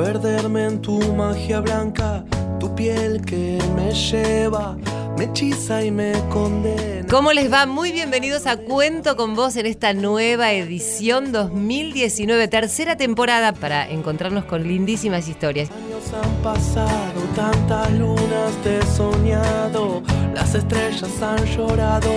perderme en tu magia blanca, tu piel que me lleva, me hechiza y me condena. ¿Cómo les va? Muy bienvenidos a Cuento con vos en esta nueva edición 2019, tercera temporada para encontrarnos con lindísimas historias. Años han pasado, tantas lunas he soñado, las estrellas han llorado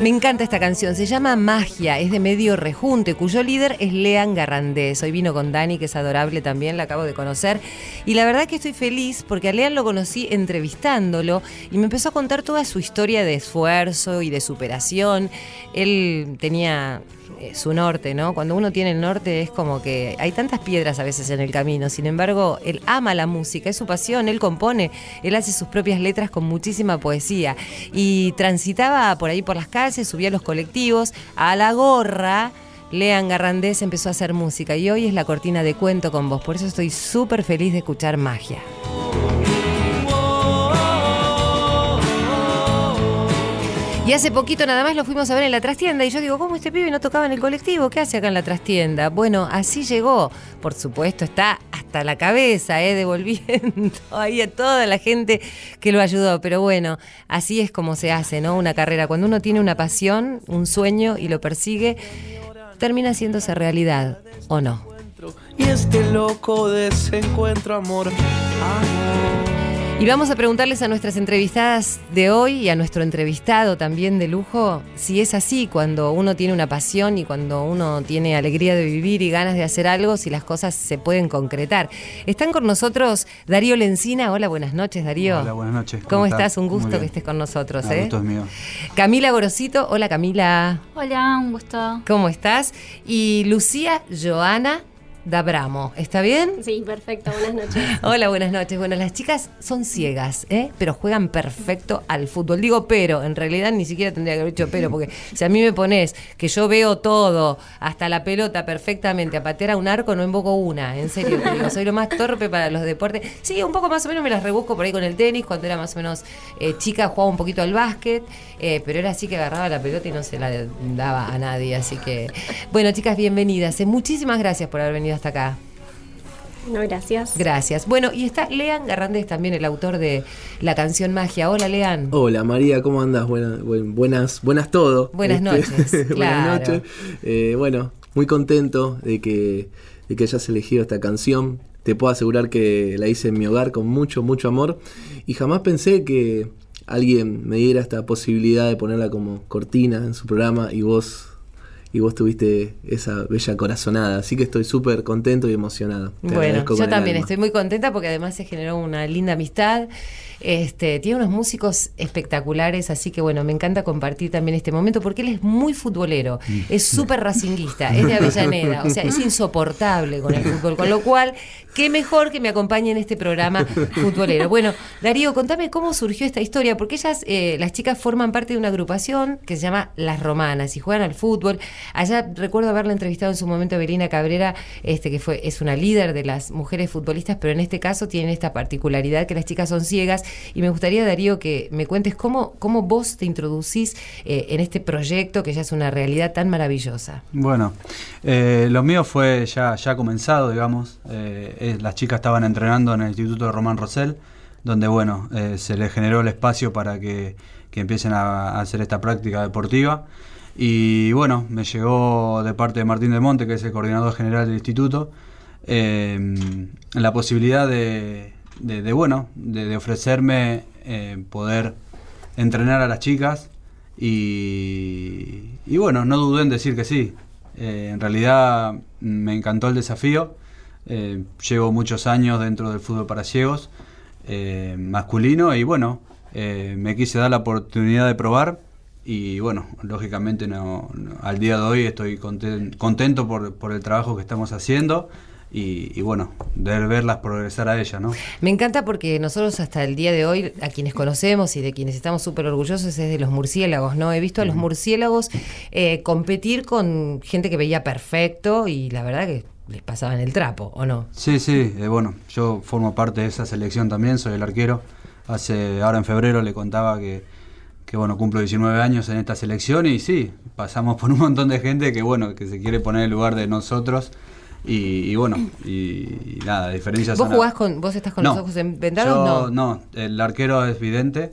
me encanta esta canción, se llama Magia, es de medio rejunte, cuyo líder es Lean Garrandés. Hoy vino con Dani, que es adorable también, la acabo de conocer. Y la verdad que estoy feliz porque a Lean lo conocí entrevistándolo y me empezó a contar toda su historia de esfuerzo y de superación. Él tenía su norte, ¿no? Cuando uno tiene el norte es como que hay tantas piedras a veces en el camino, sin embargo, él ama la música, es su pasión, él compone, él hace sus propias letras con muchísima poesía y transitaba por ahí por las calles, subía a los colectivos, a la gorra. Lean Garrandés empezó a hacer música y hoy es la cortina de cuento con vos, por eso estoy súper feliz de escuchar magia. Y hace poquito nada más lo fuimos a ver en la trastienda y yo digo, ¿cómo este pibe no tocaba en el colectivo? ¿Qué hace acá en la trastienda? Bueno, así llegó. Por supuesto, está hasta la cabeza, ¿eh? devolviendo ahí a toda la gente que lo ayudó. Pero bueno, así es como se hace, ¿no? Una carrera. Cuando uno tiene una pasión, un sueño y lo persigue, termina haciéndose realidad, ¿o no? Y este loco desencuentro, amor, amor. Y vamos a preguntarles a nuestras entrevistadas de hoy y a nuestro entrevistado también de lujo si es así cuando uno tiene una pasión y cuando uno tiene alegría de vivir y ganas de hacer algo, si las cosas se pueden concretar. Están con nosotros Darío Lencina. Hola, buenas noches, Darío. Hola, buenas noches. ¿Cómo, estás? Un gusto que estés con nosotros. Un ¿eh? gusto es mío. Camila Gorosito. Hola, Camila. Hola, un gusto. ¿Cómo estás? Y Lucía Joana Dabramo. ¿Está bien? Sí, perfecto. Buenas noches. Hola, buenas noches. Bueno, las chicas son ciegas, ¿eh? pero juegan perfecto al fútbol. Digo pero, en realidad ni siquiera tendría que haber dicho pero, porque si a mí me pones que yo veo todo, hasta la pelota perfectamente, a patear a un arco no invoco una, en serio. digo, soy lo más torpe para los deportes. Sí, un poco más o menos me las rebusco por ahí con el tenis, cuando era más o menos eh, chica jugaba un poquito al básquet, eh, pero era así que agarraba la pelota y no se la daba a nadie. Así que, bueno, chicas, bienvenidas. Eh, muchísimas gracias por haber venido hasta acá. No, gracias. Gracias. Bueno, y está Lean Garrandes también, el autor de la canción Magia. Hola, Lean. Hola, María, ¿cómo andas? Buenas, buenas, buenas todo. Buenas este, noches. buenas noches. Eh, bueno, muy contento de que, de que hayas elegido esta canción. Te puedo asegurar que la hice en mi hogar con mucho, mucho amor. Y jamás pensé que alguien me diera esta posibilidad de ponerla como cortina en su programa y vos y vos tuviste esa bella corazonada. Así que estoy súper contento y emocionado. bueno, yo también estoy muy contenta porque además se generó una linda amistad. Este, tiene unos músicos espectaculares, así que bueno, me encanta compartir también este momento porque él es muy futbolero, mm. es súper racinguista, es de Avellaneda, o sea, es insoportable con el fútbol, con lo cual, qué mejor que me acompañe en este programa futbolero. Bueno, Darío, contame cómo surgió esta historia, porque ellas, eh, las chicas forman parte de una agrupación que se llama Las Romanas y juegan al fútbol. Allá recuerdo haberla entrevistado en su momento a Belina Cabrera, este, que fue, es una líder de las mujeres futbolistas, pero en este caso tienen esta particularidad que las chicas son ciegas. Y me gustaría, Darío, que me cuentes cómo, cómo vos te introducís eh, en este proyecto que ya es una realidad tan maravillosa. Bueno, eh, lo mío fue ya, ya comenzado, digamos. Eh, las chicas estaban entrenando en el Instituto de Román Rosell, donde, bueno, se les generó el espacio para que, que empiecen a hacer esta práctica deportiva. Y bueno, me llegó de parte de Martín de Monte, que es el coordinador general del instituto, eh, la posibilidad de, bueno, de, ofrecerme eh, poder entrenar a las chicas y, bueno, no dudé en decir que sí. Eh, en realidad me encantó el desafío. llevo muchos años dentro del fútbol para ciegos masculino y bueno, me quise dar la oportunidad de probar y bueno, lógicamente no, al día de hoy estoy contento por, por, el trabajo que estamos haciendo y, y bueno, de verlas progresar a ella, ¿no? Me encanta porque nosotros hasta el día de hoy, a quienes conocemos y de quienes estamos súper orgullosos, es de los murciélagos, ¿no? He visto a los murciélagos eh, competir con gente que veía perfecto y la verdad que les pasaban el trapo, ¿o no? Sí, sí, eh, bueno, yo formo parte de esa selección también, soy el arquero. Hace, ahora en febrero le contaba que, que bueno, cumplo 19 años en esta selección y sí, pasamos por un montón de gente que bueno, que se quiere poner en lugar de nosotros y, y bueno, y, y nada, diferencias. ¿Vos jugás con, vos estás con No, los ojos en- vendados? no. no, el arquero es vidente,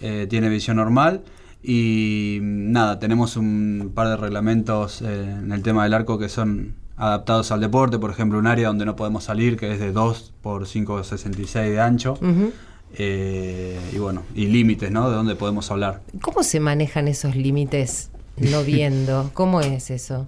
eh, tiene visión normal y nada, tenemos un par de reglamentos eh, en el tema del arco que son adaptados al deporte, por ejemplo, un área donde no podemos salir que es de 2 por 5,66 de ancho. Ujú. Eh, y bueno, y límites, ¿no? De dónde podemos hablar. ¿Cómo se manejan esos límites no viendo? ¿Cómo es eso?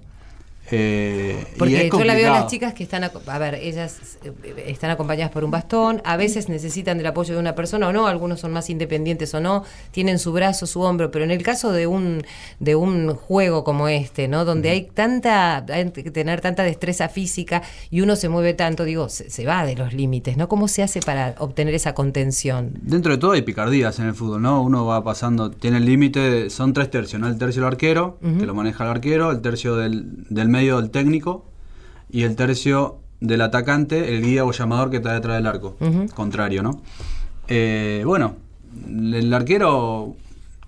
Eh, Porque yo la veo a las chicas que están, a ver, ellas eh, están acompañadas por un bastón, a veces necesitan del apoyo de una persona o no, algunos son más independientes o no, tienen su brazo, su hombro, pero en el caso de un de un juego como este, ¿no? Donde hay tanta hay que tener tanta destreza física y uno se mueve tanto, digo, se, se va de los límites, ¿no? ¿Cómo se hace para obtener esa contención? Dentro de todo hay picardías en el fútbol, ¿no? Uno va pasando, tiene el límite, son tres tercios, ¿no? El tercio del arquero, que lo maneja el arquero, el tercio del, del medio del técnico y el tercio del atacante, el guía o llamador que está detrás del arco, contrario, ¿no? Eh, bueno, el arquero,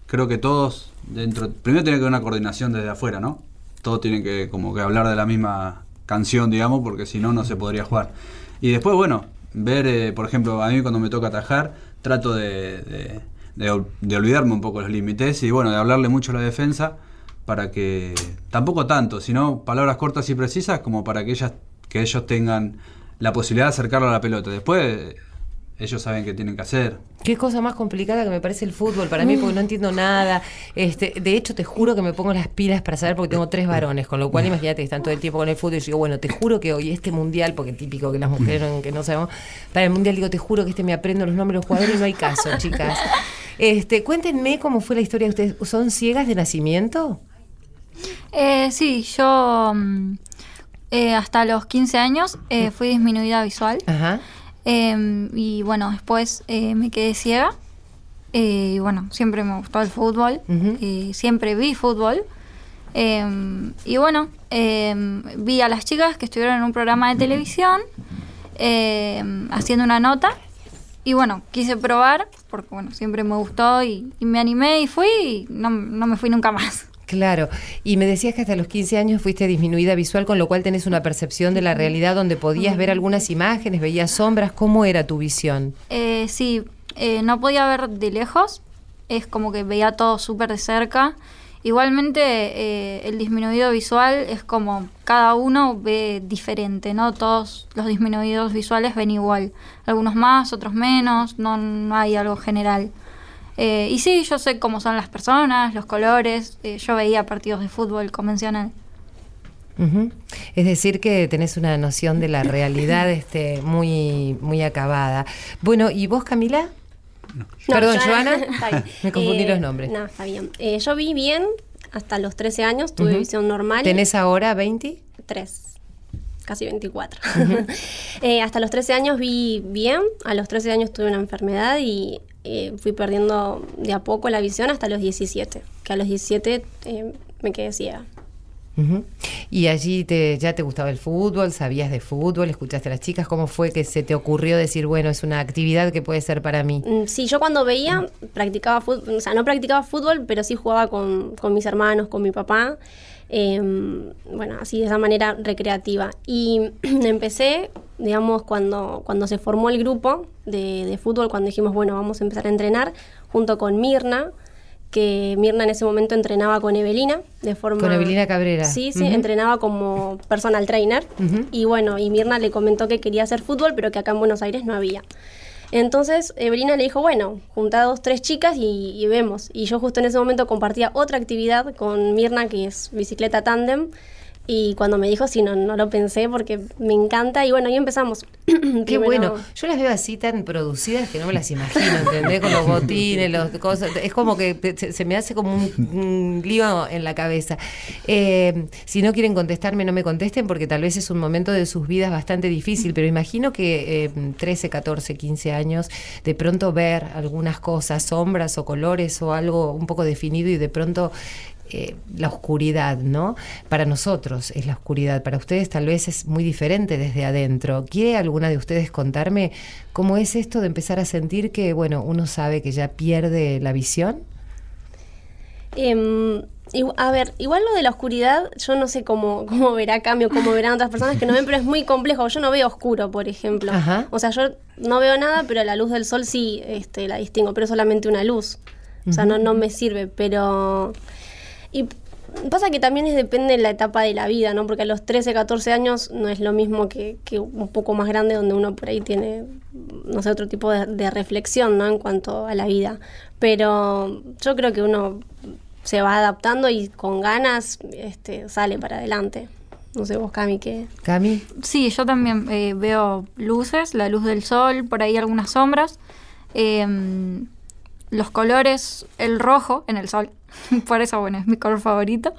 creo que todos dentro, primero tiene que haber una coordinación desde afuera, ¿no? Todos tienen que como que hablar de la misma canción, digamos, porque si no, no se podría jugar. Y después, bueno, ver, eh, por ejemplo, a mí cuando me toca atajar, trato de, de- de ol- de olvidarme un poco los límites y bueno, de hablarle mucho a la defensa para que, tampoco tanto, sino palabras cortas y precisas como para que ellas, que ellos tengan la posibilidad de acercarlo a la pelota. Después, ellos saben qué tienen que hacer. Qué cosa más complicada que me parece el fútbol para mí, porque no entiendo nada. Este, de hecho, te juro que me pongo las pilas para saber, porque tengo tres varones, con lo cual imagínate que están todo el tiempo con el fútbol. Y yo digo, bueno, te juro que hoy este mundial, porque típico que las mujeres que no sabemos, para el mundial digo, te juro que este me aprendo los nombres de los jugadores y no hay caso, chicas. Este, cuéntenme cómo fue la historia de ustedes. ¿Son ciegas de nacimiento? Eh, sí, yo mm, eh, hasta los 15 años eh, fui disminuida visual. Ajá. Eh, y bueno, después eh, me quedé ciega. Eh, y bueno, siempre me gustó el fútbol. Eh, siempre vi fútbol. Eh, y bueno, eh, vi a las chicas que estuvieron en un programa de televisión eh, haciendo una nota. Y bueno, quise probar, porque bueno, siempre me gustó y, y me animé y fui y no, no me fui nunca más. Claro, y me decías que hasta los 15 años fuiste disminuida visual, con lo cual tenés una percepción de la realidad donde podías ver algunas imágenes, veías sombras. ¿Cómo era tu visión? Eh, sí, eh, no podía ver de lejos, es como que veía todo súper de cerca. Igualmente, eh, el disminuido visual es como cada uno ve diferente, ¿no? Todos los disminuidos visuales ven igual, algunos más, otros menos, no, no hay algo general. Eh, y sí, yo sé cómo son las personas, los colores, eh, yo veía partidos de fútbol convencional. Es decir, que tenés una noción de la realidad este, muy, muy acabada. Bueno, ¿y vos, Camila? No, Perdón, yo- Joana. Me confundí Eh, los nombres. No, está bien. Eh, yo vi bien hasta los 13 años, tuve visión normal. ¿Tenés ahora 20? 3, casi 24. Eh, hasta los 13 años vi bien, a los 13 años tuve una enfermedad y eh, fui perdiendo de a poco la visión hasta los 17, que a los 17 eh, me quedé ciega. Ujú. ¿Y allí te, ya te gustaba el fútbol? ¿Sabías de fútbol? ¿Escuchaste a las chicas? ¿Cómo fue que se te ocurrió decir, bueno, es una actividad que puede ser para mí? Mm, Sí, yo cuando veía, practicaba fútbol, o sea, no practicaba fútbol, pero sí jugaba con, con mis hermanos, con mi papá. Eh, bueno, así de esa manera recreativa. Y empecé, digamos, cuando, cuando se formó el grupo de, de fútbol, cuando dijimos, bueno, vamos a empezar a entrenar, junto con Mirna, que Mirna en ese momento entrenaba con Evelina, de forma... Con Evelina Cabrera. Sí, sí, entrenaba como personal trainer. Y bueno, y Mirna le comentó que quería hacer fútbol, pero que acá en Buenos Aires no había. Entonces Evelina le dijo, bueno, junta dos, tres chicas y, y vemos. Y yo justo en ese momento compartía otra actividad con Mirna, que es bicicleta tándem, Y cuando me dijo, sí, no, no lo pensé porque me encanta. Y bueno, ahí empezamos. Qué Primero- bueno. Yo las veo así tan producidas que no me las imagino, ¿entendés? Con los botines, los cosas. Es como que se, se me hace como un, un lío en la cabeza. Eh, si no quieren contestarme, no me contesten porque tal vez es un momento de sus vidas bastante difícil, pero imagino que eh, 13, 14, 15 años, de pronto ver algunas cosas, sombras o colores o algo un poco definido y de pronto eh, la oscuridad, ¿no? Para nosotros es la oscuridad, para ustedes tal vez es muy diferente desde adentro. ¿Quiere alguna de ustedes contarme cómo es esto de empezar a sentir que, bueno, uno sabe que ya pierde la visión? Em, a ver, igual lo de la oscuridad, yo no sé cómo, cómo verá cambio, cómo verán otras personas que no ven, pero es muy complejo. Yo no veo oscuro, por ejemplo. Ajá. O sea, yo no veo nada, pero la luz del sol sí este, la distingo, pero solamente una luz. O sea, no, no me sirve, pero... Y pasa que también es, depende de la etapa de la vida, ¿no? Porque a los 13, 14 años no es lo mismo que, que un poco más grande, donde uno por ahí tiene, no sé, otro tipo de, de reflexión, ¿no? En cuanto a la vida. Pero yo creo que uno se va adaptando y con ganas este, sale para adelante. No sé vos, Cami, ¿qué? Cami, Sí, yo también eh, veo luces, la luz del sol, por ahí algunas sombras, em, los colores, el rojo en el sol, por eso, bueno, es mi color favorito.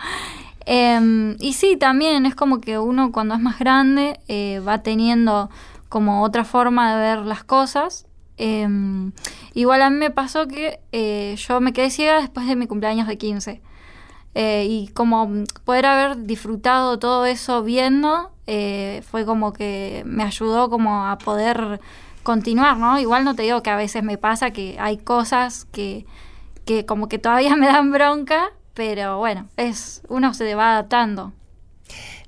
Em, y sí, también es como que uno cuando es más grande eh, va teniendo como otra forma de ver las cosas. Em, igual a mí me pasó que eh, yo me quedé ciega después de mi cumpleaños de 15. Eh, y como poder haber disfrutado todo eso viendo fue como que me ayudó como a poder continuar, ¿no? Igual no te digo que a veces me pasa que hay cosas que, que como que todavía me dan bronca, pero bueno, es uno se va adaptando.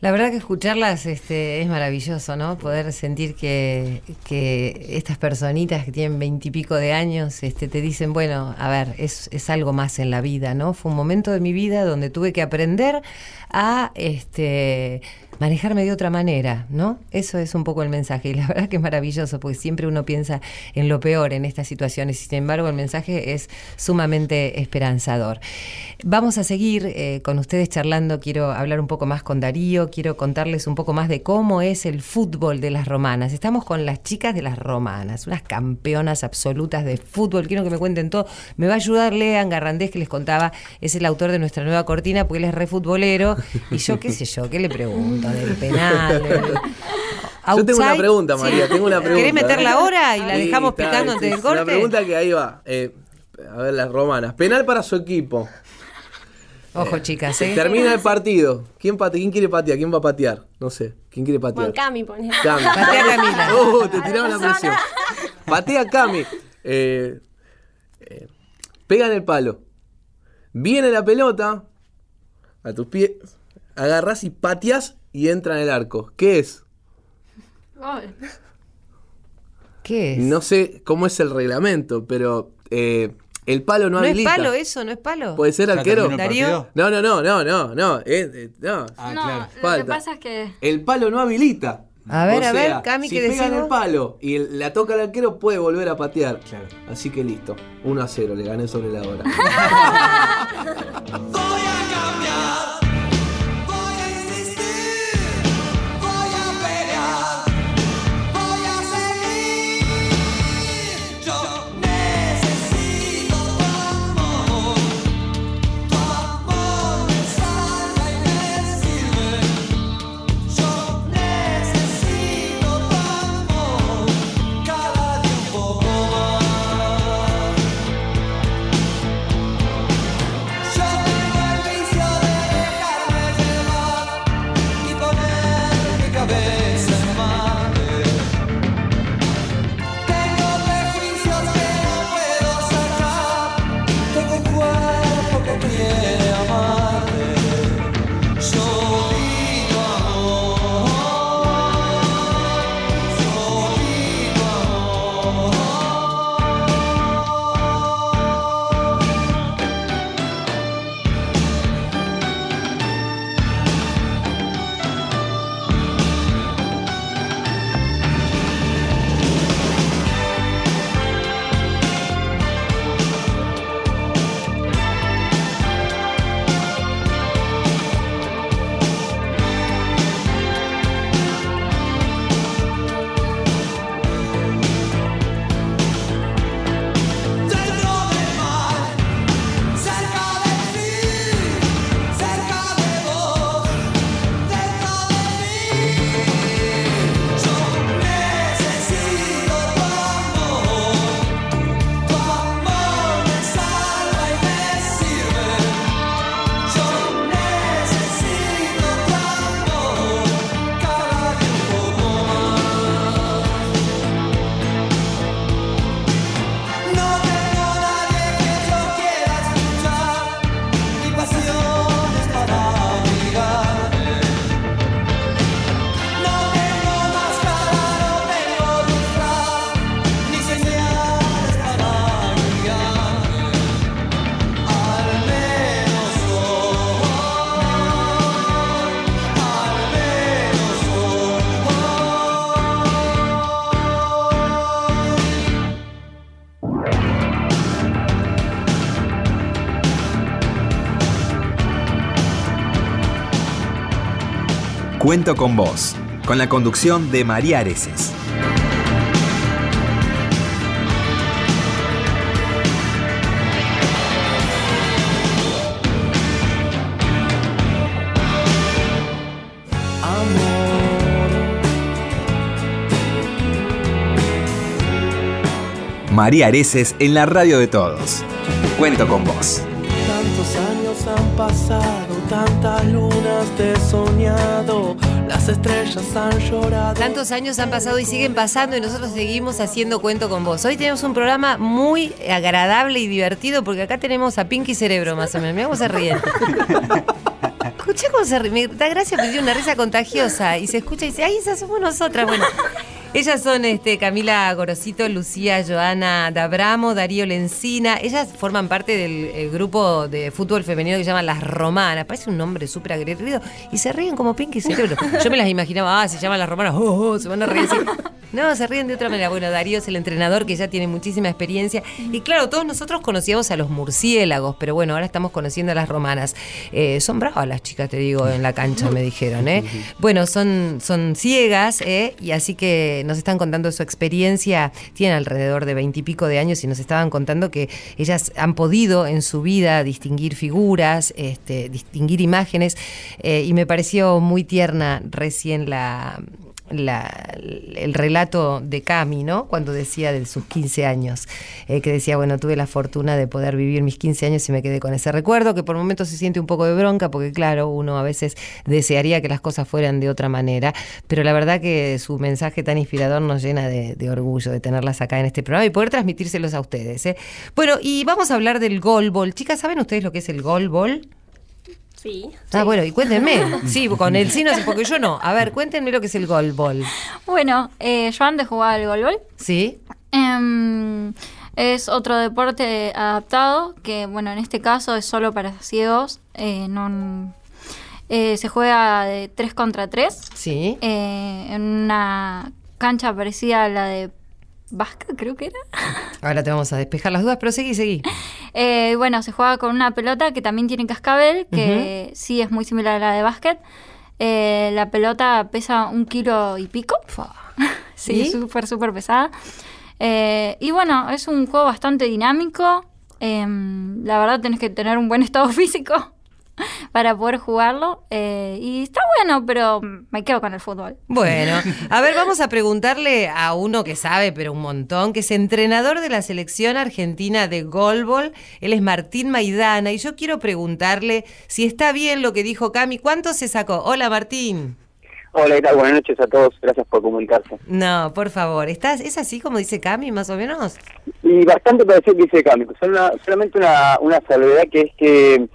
la verdad que escucharlas este, es maravilloso, ¿no? Poder sentir que, que estas personitas que tienen veintipico de años este, te dicen, bueno, a ver, es, es algo más en la vida, ¿no? Fue un momento de mi vida donde tuve que aprender a este, manejarme de otra manera, ¿no? Eso es un poco el mensaje y la verdad que es maravilloso porque siempre uno piensa en lo peor en estas situaciones y sin embargo el mensaje es sumamente esperanzador. Vamos a seguir eh, con ustedes charlando, quiero hablar un poco más con Darío, quiero contarles un poco más de cómo es el fútbol de las romanas. Estamos con las chicas de las romanas, unas campeonas absolutas de fútbol, quiero que me cuenten todo. Me va a ayudar Lean Garrandés que les contaba, es el autor de nuestra nueva cortina porque él es re futbolero y yo qué sé yo, ¿qué le pregunto? Del penal. Yo tengo una pregunta, sí. María, tengo una pregunta. ¿Querés meterla ahora y la Sí, dejamos está, picando sí, antes del corte? Una pregunta que ahí va. Eh, a ver, las romanas. Penal para su equipo. Ojo, chicas, ¿eh? Termina el partido. ¿Quién, pate- ¿Quién quiere patear? ¿Quién va a patear? No sé. ¿Quién quiere patear? Bueno, Cami, ponele. Cami. Patea Camila. Oh, te tiraron la presión. Patea Cami. Eh, eh, pega en el palo. Viene la pelota a tus pies. Agarras y pateas y entra en el arco. ¿Qué es? ¿Qué es? No sé cómo es el reglamento, pero eh, el palo no, ¿No es habilita. palo eso? ¿No es palo? ¿Puede ser ¿Ya arquero? Darío. No, no, no, no, no, no. eh, eh, no. Ah, no, claro. lo Falta. que pasa es que El palo no habilita. A ver, O a ver, Cami, si ¿qué pega en el palo y la toca el arquero, puede volver a patear. Claro. Así que listo. 1 a 0, le gané sobre la hora. Cuento con vos, con la conducción de María Areces. María Areces en la radio de todos. Cuento con vos. Tantos años han pasado, tantas lunas te he soñado, las estrellas han llorado. Tantos años han pasado y siguen pasando y nosotros seguimos haciendo cuento con vos. Hoy tenemos un programa muy agradable y divertido porque acá tenemos a Pinky Cerebro más o menos. Mira cómo se ríen. Escuché cómo se ríe. Me da gracia porque tiene una risa contagiosa y se escucha y dice, ay, esas somos nosotras. Bueno, ellas son este, Camila Gorosito, Lucía Joana Dabramo, Darío Lencina. Ellas forman parte del eh, grupo de fútbol femenino que se llama Las Romanas. Parece un nombre súper aguerrido. Y se ríen como Pinky Cerebro. Yo me las imaginaba, ah, se llaman Las Romanas, oh, oh, se van a reír. No, se ríen de otra manera. Bueno, Darío es el entrenador que ya tiene muchísima experiencia. Y claro, todos nosotros conocíamos a los murciélagos, pero bueno, ahora estamos conociendo a las romanas. Eh, son bravas las chicas, te digo, en la cancha, me dijeron. ¿eh? Bueno, son, son ciegas, ¿eh? y así que nos están contando su experiencia. Tienen alrededor de veintipico de años y nos estaban contando que ellas han podido en su vida distinguir figuras, este, distinguir imágenes, eh, y me pareció muy tierna recién la la- el relato de Cami, ¿no? Cuando decía de sus 15 años, eh, que decía, bueno, tuve la fortuna de poder vivir mis 15 años y me quedé con ese recuerdo, que por momentos se siente un poco de bronca, porque claro, uno a veces desearía que las cosas fueran de otra manera, pero la verdad que su mensaje tan inspirador nos llena de, orgullo de tenerlas acá en este programa y poder transmitírselos a ustedes. ¿eh? Bueno, y vamos a hablar del golbol. Chicas, ¿saben ustedes lo que es el golbol? Sí. Ah, bueno, y cuéntenme. Sí, con el sí no sé, porque yo no. A ver, cuéntenme lo que es el golbol. Bueno, eh, yo antes jugaba al golbol. ¿Sí? Em, es otro deporte adaptado que, bueno, en este caso es solo para ciegos. eh, no, eh, se juega de 3 contra 3 Sí. en una cancha parecida a la de básquet, creo que era. Ahora te vamos a despejar las dudas, pero seguí, seguí. Eh, bueno, se juega con una pelota que también tiene cascabel, que sí es muy similar a la de básquet. Eh, la pelota pesa un kilo y pico. sí, ¿Sí? súper, súper pesada. Eh, y bueno, es un juego bastante dinámico. Em, la verdad tenés que tener un buen estado físico para poder jugarlo. Eh, y está bueno, pero me quedo con el fútbol. Bueno, a ver, vamos a preguntarle a uno que sabe, pero un montón, que es entrenador de la selección argentina de golbol. Él es Martín Maidana y yo quiero preguntarle si está bien lo que dijo Cami. ¿Cuánto se sacó? Hola, Martín. Hola, ¿qué tal? Buenas noches a todos. Gracias por comunicarse. No, por favor. ¿Estás, ¿Es así como dice Cami, más o menos? Y bastante parecido que dice Cami. Sola- solamente una, una salvedad que es que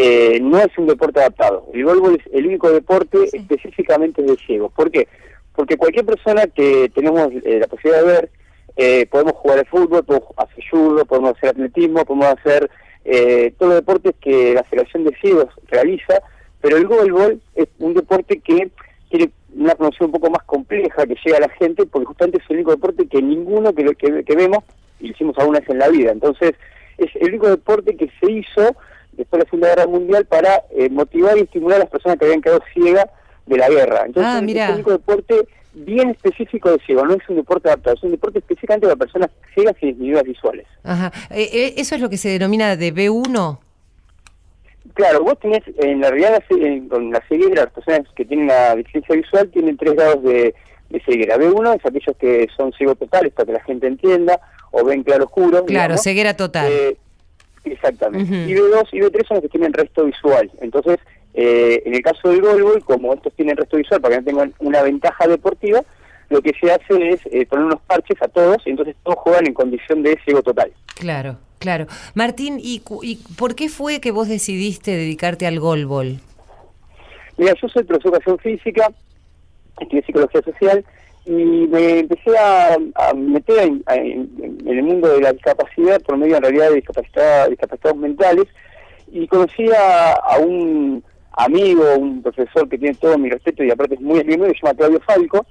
eh, no es un deporte adaptado. El golbol es el único deporte específicamente de ciegos. ¿Por qué? Porque cualquier persona que tenemos eh, la posibilidad de ver, eh, podemos jugar al fútbol, podemos hacer judo, podemos hacer atletismo, podemos hacer eh, todos los deportes que la Federación de Ciegos realiza, pero el golbol es un deporte que tiene una promoción un poco más compleja que llega a la gente porque justamente es el único deporte que ninguno que, que, que vemos y lo hicimos alguna vez en la vida. Entonces es el único deporte que se hizo después de la Segunda Guerra Mundial para eh, motivar y estimular a las personas que habían quedado ciegas de la guerra. Entonces Ah, es el único deporte bien específico de ciego, no es un deporte adaptado, es un deporte específicamente para personas ciegas y disminuidas visuales. Ajá. Eh, eh, ¿Eso es lo que se denomina de B1? Claro, vos tenés, en la realidad, la con la ceguera, las personas que tienen una deficiencia visual tienen tres grados de, de ceguera. B1 es aquellos que son ciegos totales, para que la gente entienda, o ven claro oscuro. Claro, digamos. ceguera total. Eh, exactamente. Ujú. Y B2 y B3 son los que tienen resto visual. Entonces, eh, en el caso del golbol, como estos tienen resto visual, para que no tengan una ventaja deportiva, lo que se hace es eh, poner unos parches a todos, y entonces todos juegan en condición de ciego total. Claro, claro. Martín, ¿y, y por qué fue que vos decidiste dedicarte al golbol? Mira, yo soy profesor de educación física, estudié psicología social y me empecé a, a meter en, a- en- en el mundo de la discapacidad por medio en realidad de discapacidad, discapacitados mentales y conocí a, a un amigo, un profesor que tiene todo mi respeto y aparte es muy amigo mío, se llama Claudio Falco.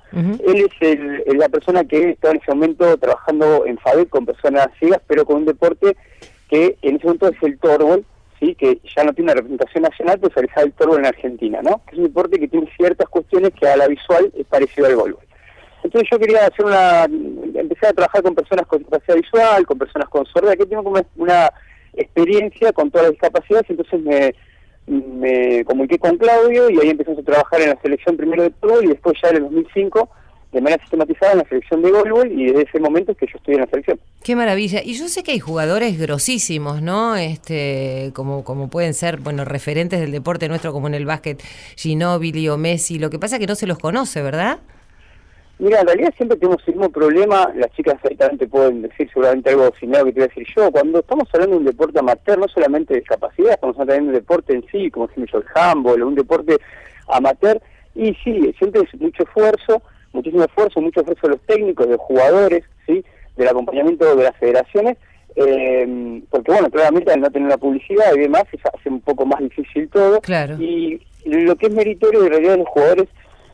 Él es, el- la persona que está en ese momento trabajando en FADEC con personas ciegas, pero con un deporte que en ese momento es el torbol, ¿sí? que ya no tiene una representación nacional, pues realizar el toro en Argentina, ¿no? Que es un deporte que tiene ciertas cuestiones que a la visual es parecido al voleibol. Entonces yo quería hacer una, empezar a trabajar con personas con discapacidad visual, con personas con sordera, que tengo como una experiencia con todas las discapacidades, entonces me, me comuniqué con Claudio y ahí empezamos a trabajar en la selección primero de fútbol y después ya en el 2005 de manera sistematizada en la selección de voleibol y desde ese momento es que yo estoy en la selección. Qué maravilla. Y yo sé que hay jugadores grosísimos, ¿no? Este, como, como pueden ser, bueno, referentes del deporte nuestro, como en el básquet, Ginóbili o Messi. Lo que pasa es que no se los conoce, ¿verdad? Mira, en realidad siempre tenemos el mismo problema, las chicas te pueden decir seguramente algo similar que te voy a decir yo, cuando estamos hablando de un deporte amateur, no solamente de discapacidad, estamos hablando también de un deporte en sí, como decimos el handball, un deporte amateur, y sí, siempre es mucho esfuerzo, muchísimo esfuerzo, mucho esfuerzo de los técnicos, de los jugadores, sí, del acompañamiento de las federaciones, eh, porque bueno, claramente al no tener la publicidad y demás, se hace un poco más difícil todo, claro. y lo que es meritorio de realidad de los jugadores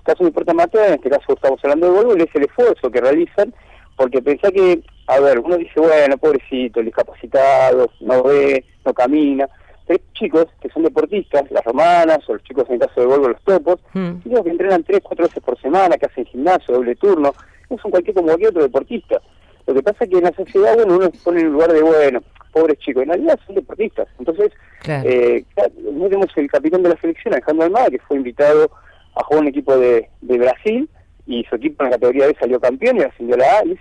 caso de deporte amateur, en este caso estamos hablando de voleibol, es el esfuerzo que realizan, porque pensá que, a ver, uno dice, bueno, pobrecito, el discapacitado, no ve, no camina, pero chicos que son deportistas, las romanas, o los chicos en el caso de voleibol, los topos, mm. que entrenan tres, cuatro veces por semana, que hacen gimnasio, doble turno, no son cualquier como cualquier otro deportista. Lo que pasa es que en la sociedad, bueno, uno se pone en el lugar de, bueno, pobres chicos, en realidad son deportistas. Entonces, eh, tenemos el capitán de la selección, Alejandro Almada, que fue invitado a jugar un equipo de, de Brasil y su equipo en la categoría B salió campeón y ascendió la A. Y,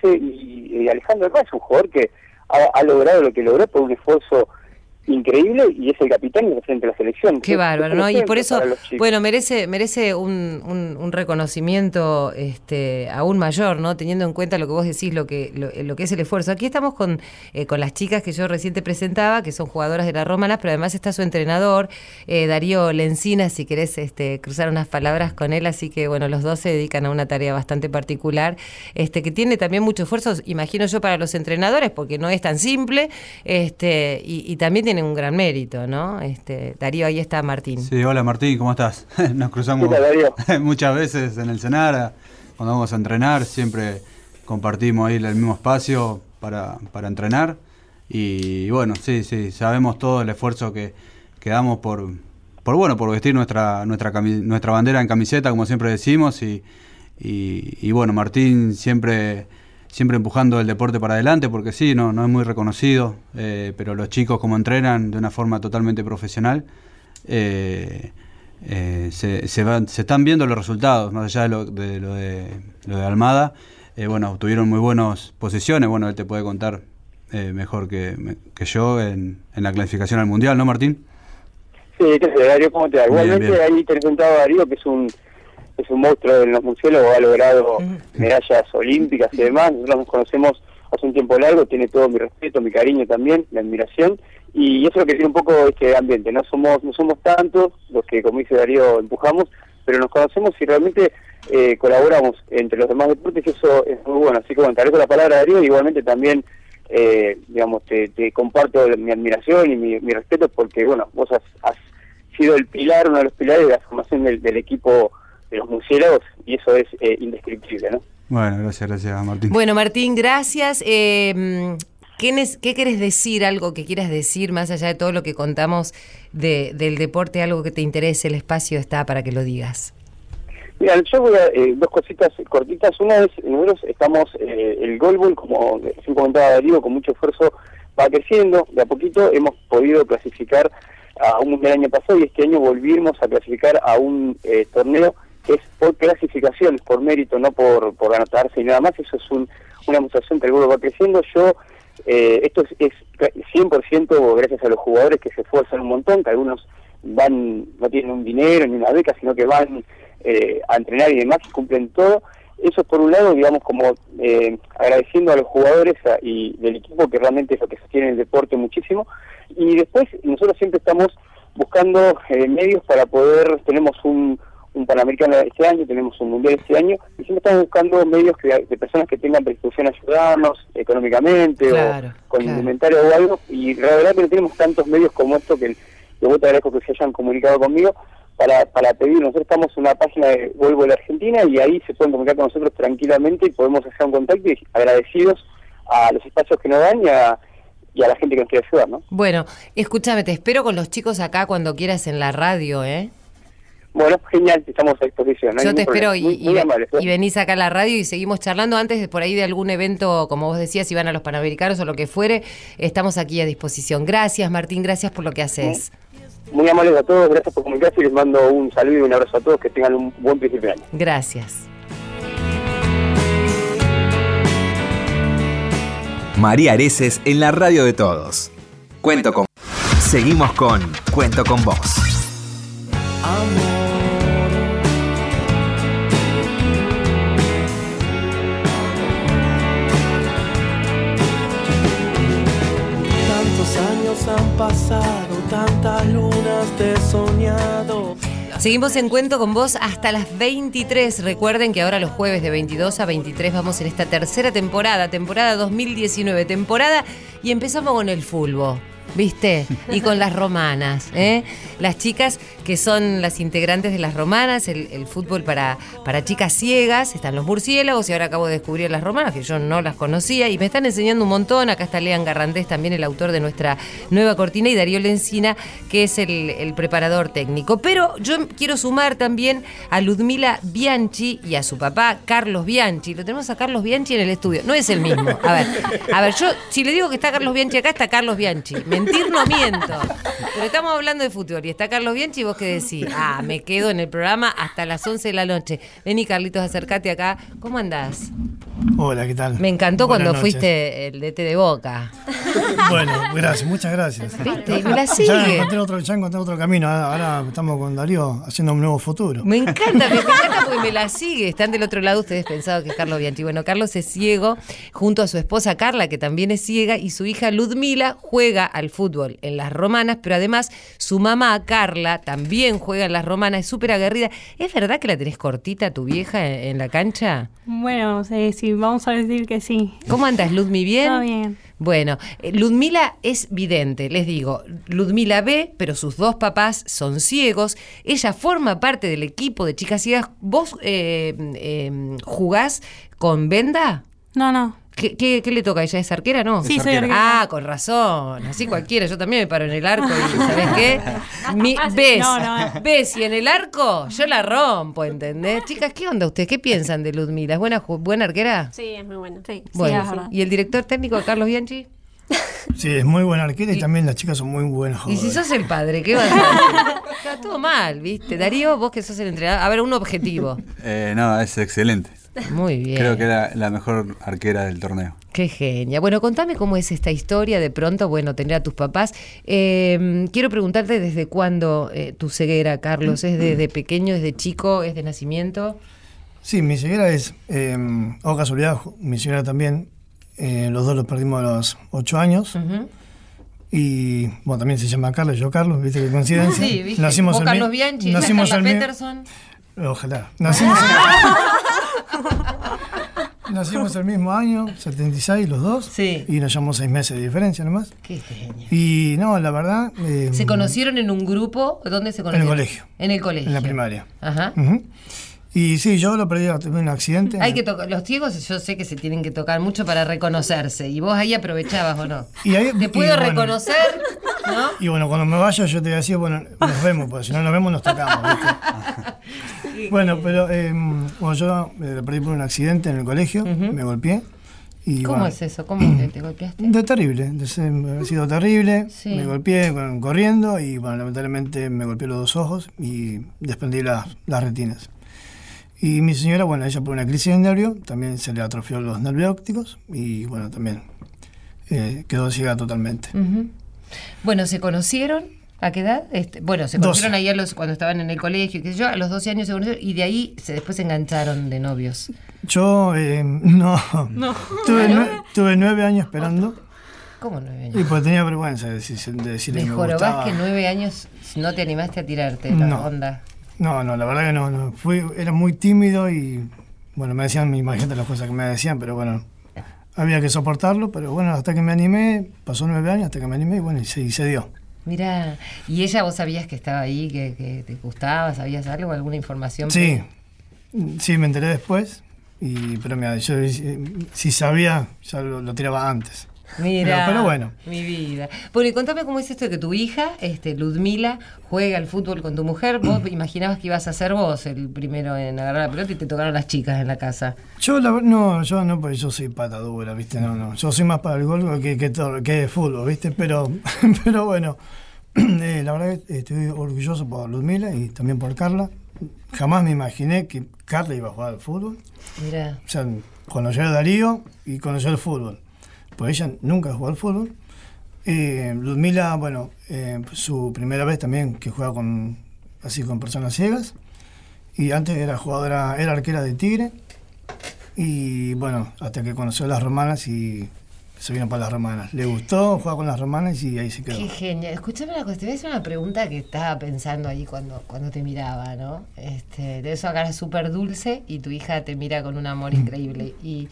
y, Alejandro Herrera es un jugador que ha, ha, logrado lo que logró por un esfuerzo increíble y es el capitán y el de la selección. Qué bárbaro, ¿no? Y por eso, bueno, merece merece un, un, reconocimiento este, aún mayor, ¿no? Teniendo en cuenta lo que vos decís, lo que lo, que es el esfuerzo. Aquí estamos con, eh, con las chicas que yo recién te presentaba, que son jugadoras de la Romanas, pero además está su entrenador, eh, Darío Lencina, si querés este, cruzar unas palabras con él, así que bueno, los dos se dedican a una tarea bastante particular, este, que tiene también mucho esfuerzo, imagino yo, para los entrenadores, porque no es tan simple, este, y, y también tiene tiene un gran mérito, ¿no? Este, Darío, ahí está Martín. Sí, hola Martín, ¿cómo estás? Nos cruzamos muchas veces en el Senara, cuando vamos a entrenar, siempre compartimos ahí el mismo espacio para, para entrenar. Y bueno, sí, sí, sabemos todo el esfuerzo que, que damos por, por bueno, por vestir nuestra, nuestra, nuestra bandera en camiseta, como siempre decimos, y, y bueno, Martín siempre siempre empujando el deporte para adelante, porque sí, no, no es muy reconocido, eh, pero los chicos como entrenan de una forma totalmente profesional, eh, eh, se, se, van, se están viendo los resultados, más allá de lo de, lo de, lo de Almada, bueno, tuvieron muy buenas posiciones, bueno, él te puede contar mejor que, que yo en, en, la clasificación al Mundial, ¿no, Martín? Sí, ¿qué Darío? ¿Cómo te va? Igualmente ahí te he contado Darío que es un es un monstruo en los museos, ha logrado medallas olímpicas y demás. Nosotros nos conocemos hace un tiempo largo, tiene todo mi respeto, mi cariño también, mi admiración. Y eso es lo que tiene un poco este ambiente. No somos no somos tantos los que, como dice Darío, empujamos, pero nos conocemos y realmente eh, colaboramos entre los demás deportes y eso es muy bueno. Así que bueno, te agradezco la palabra Darío y igualmente también, eh, digamos, te, comparto mi admiración y mi, respeto porque, bueno, vos has, sido el pilar, uno de los pilares de la formación del equipo de los murciélagos y eso es eh, indescriptible, ¿no? Bueno, gracias, gracias Martín. Bueno, Martín, gracias. Eh, ¿qué, ¿Qué querés decir, algo que quieras decir, más allá de todo lo que contamos de, del deporte, algo que te interese? El espacio está para que lo digas. Mira, yo voy a eh, dos cositas cortitas. Una es, nosotros estamos, eh, el Goldbull, como se comentaba Darío, con mucho esfuerzo va creciendo. De a poquito hemos podido clasificar a un mundial año pasado y este año volvimos a clasificar a un eh, torneo es por clasificación, por mérito, no por, por anotarse y nada más. Eso es un, una demostración que el va creciendo. Yo, eh, esto es, es 100% gracias a los jugadores que se esfuerzan un montón, que algunos van, no tienen un dinero ni una beca, sino que van eh, a entrenar y demás y cumplen todo. Eso por un lado, digamos, como eh, agradeciendo a los jugadores y del equipo, que realmente es lo que sostiene el deporte muchísimo. Y después, nosotros siempre estamos buscando medios para poder, tenemos un, un Panamericano este año, tenemos un Mundial este año, y siempre estamos buscando medios de personas que tengan predisposición a ayudarnos económicamente o con inventario o algo, y la verdad que no tenemos tantos medios como esto que, que vos te agradezco que se hayan comunicado conmigo para, para pedir. Nosotros estamos en una página de Vuelvo a la Argentina y ahí se pueden comunicar con nosotros tranquilamente y podemos hacer un contacto y agradecidos a los espacios que nos dan y a y a la gente que nos quiere ayudar, ¿no? Bueno, escúchame, te espero con los chicos acá cuando quieras en la radio, ¿eh? Bueno, genial, estamos a disposición. no Yo te espero y, Muy- muy y ve- amable, ¿eh? y venís acá a la radio y seguimos charlando. Antes de por ahí de algún evento, como vos decías, si van a los Panamericanos o lo que fuere, estamos aquí a disposición. Gracias, Martín, gracias por lo que haces. Muy amables a todos, gracias por comunicarse y les mando un saludo y un abrazo a todos, que tengan un buen principio de año. Gracias. María Areces en la radio de todos. Cuento con. Seguimos con Cuento con vos. Tantos pasado, tantas lunas te he soñado. Seguimos en cuento con vos hasta las 23. Recuerden que ahora los jueves de 22 a 23 vamos en esta tercera temporada, temporada 2019, temporada y empezamos con el fútbol. ¿Viste? Y con las romanas, ¿eh? Las chicas que son las integrantes de las romanas, el, fútbol para, para chicas ciegas, están los murciélagos y ahora acabo de descubrir las romanas, que yo no las conocía y me están enseñando un montón. Acá está Lean Garrandés, también el autor de nuestra nueva cortina, y Darío Lencina, que es el, preparador técnico. Pero yo quiero sumar también a Ludmila Bianchi y a su papá, Carlos Bianchi. Lo tenemos a Carlos Bianchi en el estudio. No es el mismo. A ver, a ver, yo, si le digo que está Carlos Bianchi acá, está Carlos Bianchi. Mentir no miento. Pero estamos hablando de fútbol y está Carlos Bianchi y vos qué decís. Ah, me quedo en el programa hasta las 11 de la noche. Vení, Carlitos, acércate acá. ¿Cómo andás? Hola, ¿qué tal? Me encantó Buenas cuando noches. fuiste el DT de Boca. Bueno, gracias, muchas gracias. ¿Viste? Me la Ya sigue. encontré otro, ya encontré otro camino. Ahora ahora estamos con Darío haciendo un nuevo futuro. Me encanta, me, me encanta porque me la sigue. Están del otro lado ustedes pensaban que es Carlos Bianchi. Bueno, Carlos es ciego, junto a su esposa Carla, que también es ciega, y su hija Ludmila juega al fútbol en las romanas, pero además su mamá Carla también juega en las romanas, es súper aguerrida. ¿Es verdad que la tenés cortita tu vieja en, en la cancha? Bueno, sí, sí, vamos a decir que sí. ¿Cómo andas, Ludmi? ¿Bien? Todo bien. Bueno, eh, Ludmila es vidente, les digo. Ludmila ve, pero sus dos papás son ciegos. Ella forma parte del equipo de chicas ciegas. ¿Vos eh, eh, jugás con venda? No, no. ¿Qué, qué, qué le toca? ¿Ella es arquera, no? Sí, soy arquera. Ah, con razón. Así cualquiera. Yo también me paro en el arco y ¿sabes qué? Mi- ves, No, no. ves y en el arco yo la rompo, ¿entendés? Chicas, ¿qué onda ustedes? ¿Qué piensan de Ludmila? ¿Es buena, buena arquera? Sí, es muy. Sí, Bueno, verdad. ¿y el director técnico de Carlos Bianchi? Sí, es muy buena arquera y también las chicas son muy buenas Y si sos el padre, ¿qué vas a hacer? Está todo mal, ¿viste? Darío, vos que sos el entrenador. A ver, un objetivo. Eh, no, es excelente. Muy bien. Creo que era la mejor arquera del torneo. Qué genia. Bueno, contame cómo es esta historia de pronto, bueno, tener a tus papás. Eh, quiero preguntarte desde cuándo eh, tu ceguera, Carlos. ¿Es desde pequeño, desde chico, es de nacimiento? Sí, mi ceguera es, eh, o casualidad, ju- mi ceguera también, eh, los dos los perdimos a los ocho años. Y bueno, también se llama Carlos, yo Carlos, viste qué coincidencia. Sí, ¿viste? Nacimos el Carlos Bianchi, nacimos el Peterson. Ojalá. Nacimos el, nacimos el mismo año, 76 los dos. Sí. Y nos llevamos seis meses de diferencia nomás. Qué genia. Y no, la verdad... eh, ¿Se conocieron en un grupo? ¿Dónde se conocieron? colegio. En el colegio. En la primaria. Ajá. Ujú. Y sí, yo lo perdí, tuve un accidente. Hay que tocar, los ciegos yo sé que se tienen que tocar mucho para reconocerse y vos ahí aprovechabas o no. Y ahí- Te puedo bueno. reconocer, ¿no? Y bueno, cuando me vaya yo te voy a decir, bueno, nos vemos, porque si no nos vemos nos tocamos. ¿viste? bueno, pero eh, bueno, yo eh, lo perdí por un accidente en el colegio, me golpeé. Y, ¿Cómo bueno, es eso? ¿Cómo te, te golpeaste? De terrible, de ha sido terrible. Sí. Me golpeé corriendo y bueno, lamentablemente me golpeé los dos ojos y desprendí las, las retinas. Y mi señora, bueno, ella por una crisis de nervio, también se le atrofió los nervios ópticos y bueno, también eh, quedó ciega totalmente. Bueno, ¿se conocieron? ¿A qué edad? Este, bueno, se conocieron ahí a los, cuando estaban en el colegio, y qué sé yo, a los 12 años se conocieron y de ahí se, después se engancharon de novios. Yo eh, no, Tuve, nue- tuve nueve años esperando ¿Cómo nueve y años? pues tenía vergüenza de, decir- de decirle Me que me jorobás gustaba. que nueve años no te animaste a tirarte la No. onda. No, no, la verdad que no, no. Fui, era muy tímido y, bueno, me decían, imagínate las cosas que me decían, pero bueno, había que soportarlo, pero bueno, hasta que me animé, pasó nueve años hasta que me animé y bueno, y se, y se dio. Mira, ¿y ella vos sabías que estaba ahí, que, que te gustaba, sabías algo, alguna información? Sí, sí, me enteré después, y, pero mira, yo si sabía, ya lo, lo tiraba antes. Mira, Pero, pero bueno, mi vida. Bueno, y contame cómo es esto de que tu hija, este, Ludmila, juega al fútbol con tu mujer. Vos imaginabas que ibas a ser vos el primero en agarrar la pelota y te tocaron las chicas en la casa. yo la, no, yo no, porque yo soy pata dura, ¿viste? No, no. Yo soy más para el gol que, que, que de fútbol, ¿viste? Pero, pero bueno, eh, la verdad que estoy orgulloso por Ludmila y también por Carla. Jamás me imaginé que Carla iba a jugar al fútbol. Mira. O sea, conoció a Darío y conoció el fútbol. Pues ella nunca jugó al fútbol. Eh, Ludmila, bueno, eh, su primera vez también que juega con así con personas ciegas. Y antes era jugadora, era arquera de Tigre. Y bueno, hasta que conoció a las romanas y se vino para las romanas. Le gustó jugar con las romanas y ahí se quedó. Qué genial. Escúchame una cosa, te voy a hacer una pregunta que estaba pensando ahí cuando, cuando te miraba, ¿no? Este, de eso acá es súper dulce y tu hija te mira con un amor increíble. Y,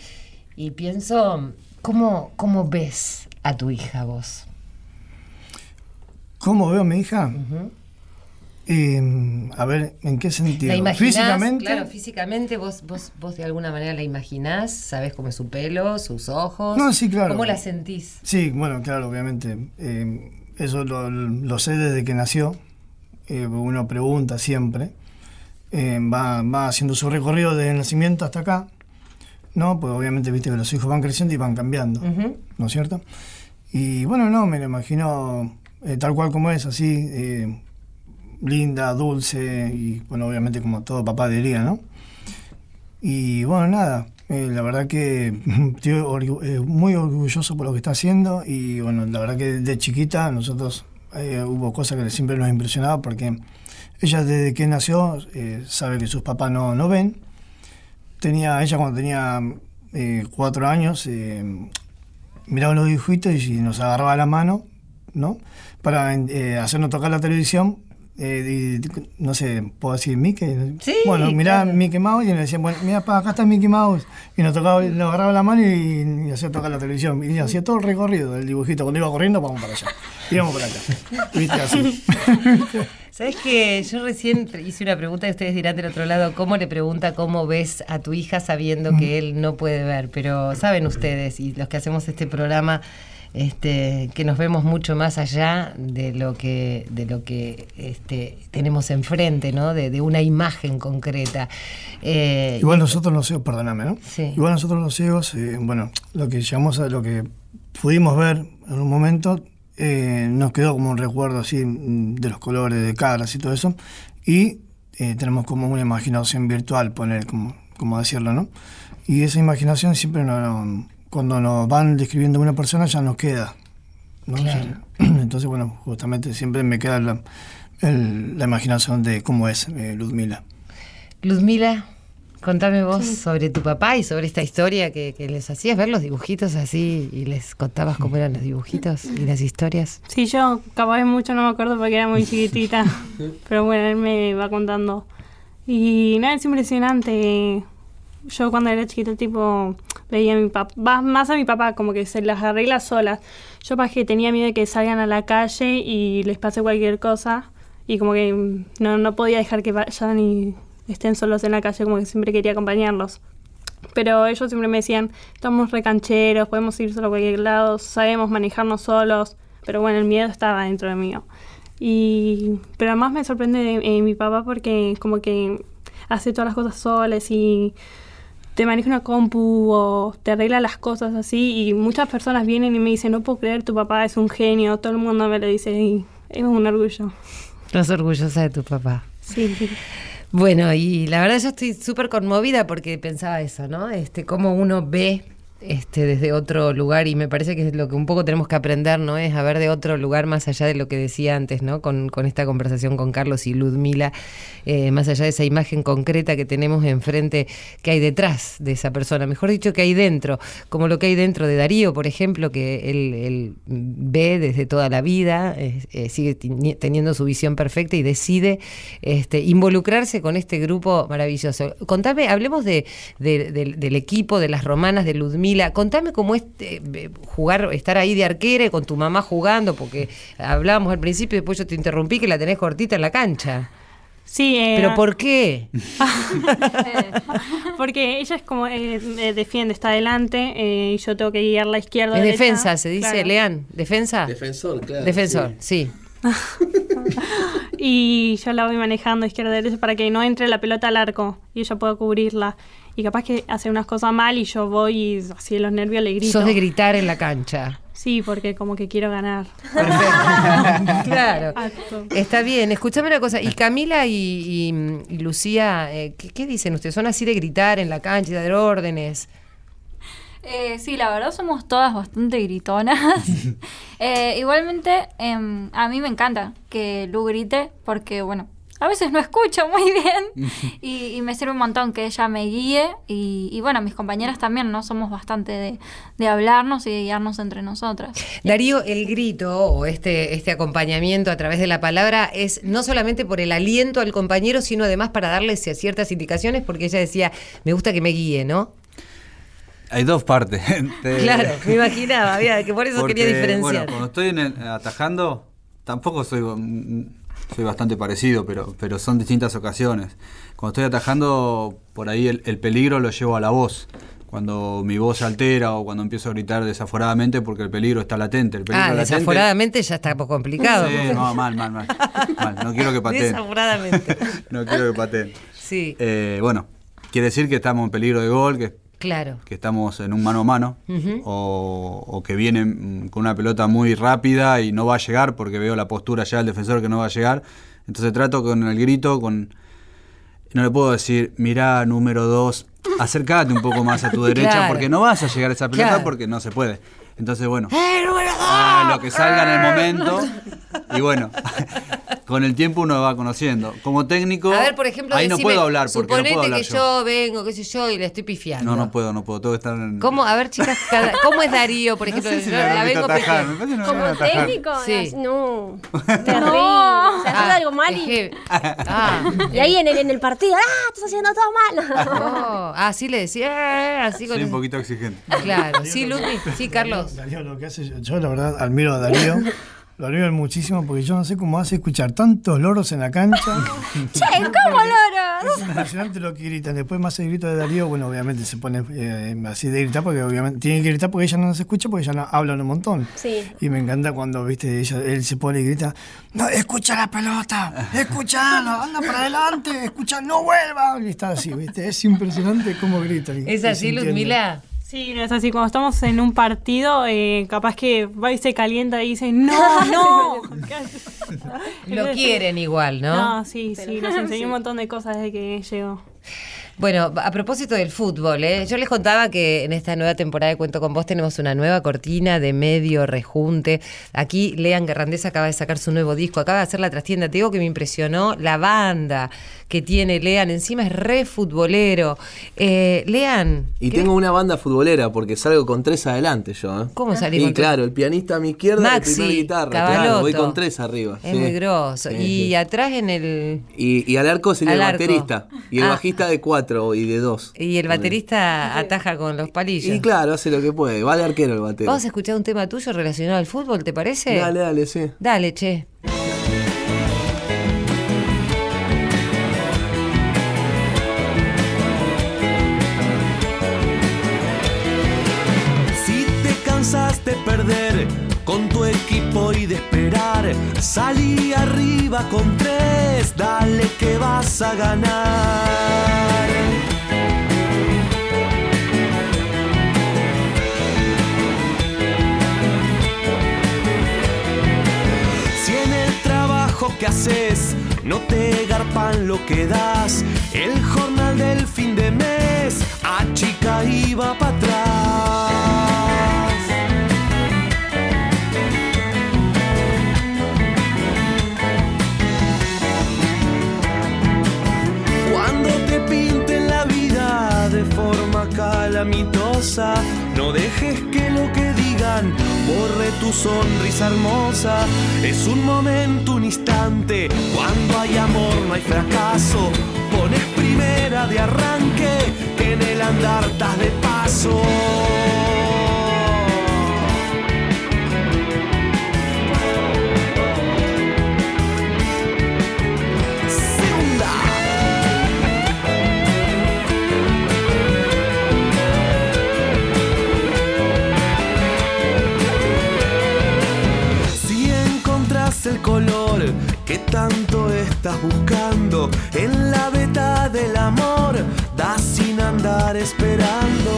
y pienso, ¿cómo, ¿cómo ves a tu hija vos? ¿Cómo veo a mi hija? Eh, a ver, ¿en qué sentido? ¿La imaginás? Físicamente. Claro, físicamente vos, vos, vos de alguna manera la imaginás, sabés cómo es su pelo, sus ojos. No, sí, claro. ¿Cómo la sentís? Sí, bueno, claro, obviamente. Eh, eso lo, lo sé desde que nació. Eh, uno pregunta siempre. Eh, va, va haciendo su recorrido desde el nacimiento hasta acá. ¿No? Pues obviamente viste que los hijos van creciendo y van cambiando. ¿No es cierto? Y bueno, no, me lo imagino eh, tal cual como es, así. eh, linda, dulce y bueno, obviamente como todo papá diría, ¿no? Y bueno, nada, eh, la verdad que estoy orgu- eh, muy orgulloso por lo que está haciendo y bueno, la verdad que de chiquita nosotros eh, hubo cosas que siempre nos impresionaba porque ella desde que nació sabe que sus papás no, no ven. Tenía, ella cuando tenía eh, cuatro años eh, miraba los dibujitos y nos agarraba la mano, ¿no? Para eh, hacernos tocar la televisión. Eh, no sé, ¿puedo decir Mickey? Sí, Bueno, miraba claro. Mickey Mouse y nos decían, bueno, mira, pa, acá está Mickey Mouse. Y nos tocaba, nos agarraba la mano y, y hacía tocar la televisión. Y hacía todo el recorrido del dibujito. Cuando iba corriendo, vamos para allá. Íbamos para acá. ¿Viste? Así. Sabes que yo recién hice una pregunta y ustedes dirán del otro lado cómo le pregunta cómo ves a tu hija sabiendo que él no puede ver, pero saben ustedes y los que hacemos este programa este, que nos vemos mucho más allá de lo que de lo que este, tenemos enfrente, ¿no? De, de una imagen concreta. Eh, Igual nosotros los ciegos, perdóname, ¿no? Sí. Igual nosotros los ciegos, eh, bueno, lo que llegamos a lo que pudimos ver en un momento, eh, nos quedó como un recuerdo así mm, de los colores de caras y todo eso. Y tenemos como una imaginación virtual, poner, como, como decirlo, ¿no? Y esa imaginación siempre no, no- cuando nos van describiendo una persona ya nos queda. ¿no? Claro. Entonces, bueno, justamente siempre me queda la, el- la imaginación de cómo es eh, Ludmila. Luzmila, contame vos sobre tu papá y sobre esta historia que, que les hacías ver los dibujitos así y les contabas cómo eran los dibujitos y las historias. Sí, yo capaz de mucho no me acuerdo porque era muy chiquitita. pero bueno, él me va contando. Y nada, es impresionante. Yo cuando era chiquita, tipo, veía a mi papá, más a mi papá, como que se las arregla solas. Yo para que tenía miedo de que salgan a la calle y les pase cualquier cosa. Y como que mm, no, no podía dejar que vayan y estén solos en la calle, como que siempre quería acompañarlos. Pero ellos siempre me decían, estamos recancheros, podemos ir solo a cualquier lado, sabemos manejarnos solos. Pero bueno, el miedo estaba dentro de mí. Y, pero además me sorprende de, eh, mi papá porque como que hace todas las cosas solas y te maneja una compu o te arregla las cosas así. Y muchas personas vienen y me dicen, no puedo creer, tu papá es un genio. Todo el mundo me lo dice y es un orgullo. Estás orgullosa de tu papá. Sí, sí. Bueno, y la verdad yo estoy súper conmovida porque pensaba eso, ¿no? Este, cómo uno ve este, desde otro lugar y me parece que es lo que un poco tenemos que aprender, ¿no? Es a ver de otro lugar más allá de lo que decía antes, ¿no? Con, con esta conversación con Carlos y Ludmila, eh, más allá de esa imagen concreta que tenemos enfrente, que hay detrás de esa persona, mejor dicho, que hay dentro, como lo que hay dentro de Darío, por ejemplo, que él, él ve desde toda la vida, eh, sigue teni- teniendo su visión perfecta y decide este, involucrarse con este grupo maravilloso. Contame, hablemos de, de- del- del equipo, de las romanas, de Ludmila. Contame cómo es eh, jugar, estar ahí de arquera y con tu mamá jugando, porque hablábamos al principio y después yo te interrumpí que la tenés cortita en la cancha. Sí, eh, ¿Pero por qué? porque ella es como eh, eh, defiende, está adelante y yo tengo que guiar la izquierda. Es derecha. defensa, se dice, Claro. Lean. ¿Defensa? Defensor, claro. Defensor, sí. Y yo la voy manejando izquierda derecha para que no entre la pelota al arco y ella pueda cubrirla. Y capaz que hace unas cosas mal y yo voy y así de los nervios le grito. Sos de gritar en la cancha. Sí, porque como que quiero ganar. claro. Acto. Está bien, escúchame una cosa. ¿Y Camila y, y- y Lucía, eh, ¿qué, qué dicen ustedes? ¿Son así de gritar en la cancha y de dar órdenes? Eh, sí, la verdad somos todas bastante gritonas. Eh, igualmente, em, a mí me encanta que Lu grite porque, bueno, a veces no escucho muy bien y, y me sirve un montón que ella me guíe y, y, bueno, mis compañeras también, ¿no? Somos bastante de, de hablarnos y de guiarnos entre nosotras. Darío, el grito o este, este acompañamiento a través de la palabra es no solamente por el aliento al compañero, sino además para darle ciertas indicaciones, porque ella decía, me gusta que me guíe, ¿no? Hay dos partes. Te- Claro, me imaginaba, había, que por eso Porque, quería diferenciar. Bueno, cuando estoy en el- atajando, tampoco soy, mm, soy bastante parecido, pero, pero son distintas ocasiones. Cuando estoy atajando, por ahí el, el peligro lo llevo a la voz. Cuando mi voz se altera o cuando empiezo a gritar desaforadamente porque el peligro está latente. El peligro ah, latente- desaforadamente ya está complicado. Sí, no, mal, mal, mal, mal. No quiero que pateen. Desaforadamente. no quiero que pateen. Sí, Eh, bueno, quiere decir que estamos en peligro de gol, que claro. que estamos en un mano a mano o, o que viene mm, con una pelota muy rápida y no va a llegar porque veo la postura ya del defensor que no va a llegar. Entonces trato con el grito, con no le puedo decir, mirá, número dos, acércate un poco más a tu derecha Claro. porque no vas a llegar a esa pelota Claro. porque no se puede. Entonces, bueno, ah, lo que salga en el momento y bueno, con el tiempo uno va conociendo. Como técnico, A ver, por ejemplo, ahí no puedo hablar porque no suponete puedo hablar que yo. yo. vengo, qué sé yo, y le estoy pifiando. No, no puedo, no puedo, tengo que estar en... ¿Cómo? A ver, chicas, cada- ¿cómo es Darío, por ejemplo? sé si Yo la invito vengo atajar, me no me Como técnico, Sí. no. Terrible. No. O sea, haces algo mal y. Ah, y ahí en el, en el partido, ¡ah! Estás haciendo todo mal. no. Ah, sí le decía, eh, así con Soy un poquito exigente. Claro, sí, Ludwig, sí, Carlos. Darío lo que hace, yo, yo la verdad admiro a Darío. Lo admiro muchísimo porque yo no sé cómo hace escuchar tantos loros en la cancha. Che, ¿cómo loros? Es impresionante lo que gritan. Después más el grito de Darío, bueno, obviamente se pone eh, así de gritar porque obviamente tiene que gritar porque ella no se escucha porque ella no, hablan un montón. Sí. Y me encanta cuando, viste, ella, él se pone y grita, no, escucha la pelota, escuchalo, anda para adelante, escucha, no vuelva. Y está así, viste, es impresionante cómo grita. y- ¿Es así. Ludmila? Sí, no es así. Cuando estamos en un partido, eh, capaz que va y se calienta y dice, no, no. Lo quieren igual, ¿no? No, sí, sí, nos enseñó un montón de cosas desde que llegó. Bueno, a propósito del fútbol, ¿eh? yo les contaba que en esta nueva temporada de Cuento con Vos tenemos una nueva cortina de medio rejunte. Aquí Lean Guerrandés acaba de sacar su nuevo disco, acaba de hacer la trastienda. Te digo que me impresionó la banda que tiene Lean. Encima es re futbolero. Eh, Lean. Y ¿qué? tengo una banda futbolera porque salgo con tres adelante yo. ¿eh? ¿Cómo salís Y con tres? claro, el pianista a mi izquierda y el Maxi, primer guitarra. Cavalotto. Claro, voy con tres arriba. Es sí. muy grosso. Sí, y sí. atrás en el. Y, y al arco sería Al el arco. baterista. Y el Ah. bajista de cuatro y de dos. Y el baterista ataja con los palillos. Y claro, hace lo que puede. Va de arquero el batero. Vamos a escuchar un tema tuyo relacionado al fútbol, ¿te parece? Dale, dale, sí. Dale, che. Si te cansas de perder con tu equipo y de esperar, salí arriba con tres, dale que vas a ganar. Que haces no te garpan lo que das, el jornal del fin de mes a chica iba para atrás. No dejes que lo que digan borre tu sonrisa hermosa. Es un momento, un instante, cuando hay amor no hay fracaso. Pones primera de arranque, que en el andar estás de paso. Buscando en la veta del amor, da sin andar esperando.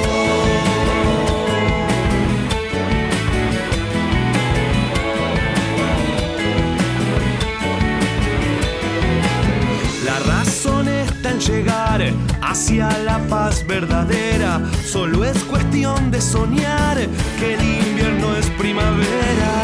La razón está en llegar hacia la paz verdadera. Solo es cuestión de soñar que el invierno es primavera.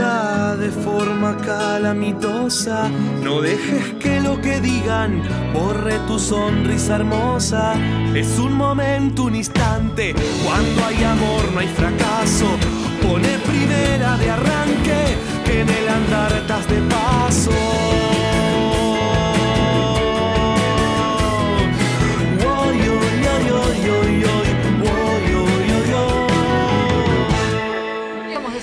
De forma calamitosa, no dejes que lo que digan borre tu sonrisa hermosa. Es un momento, un instante, cuando hay amor no hay fracaso. Pone primera de arranque, que en el andar estás de paso.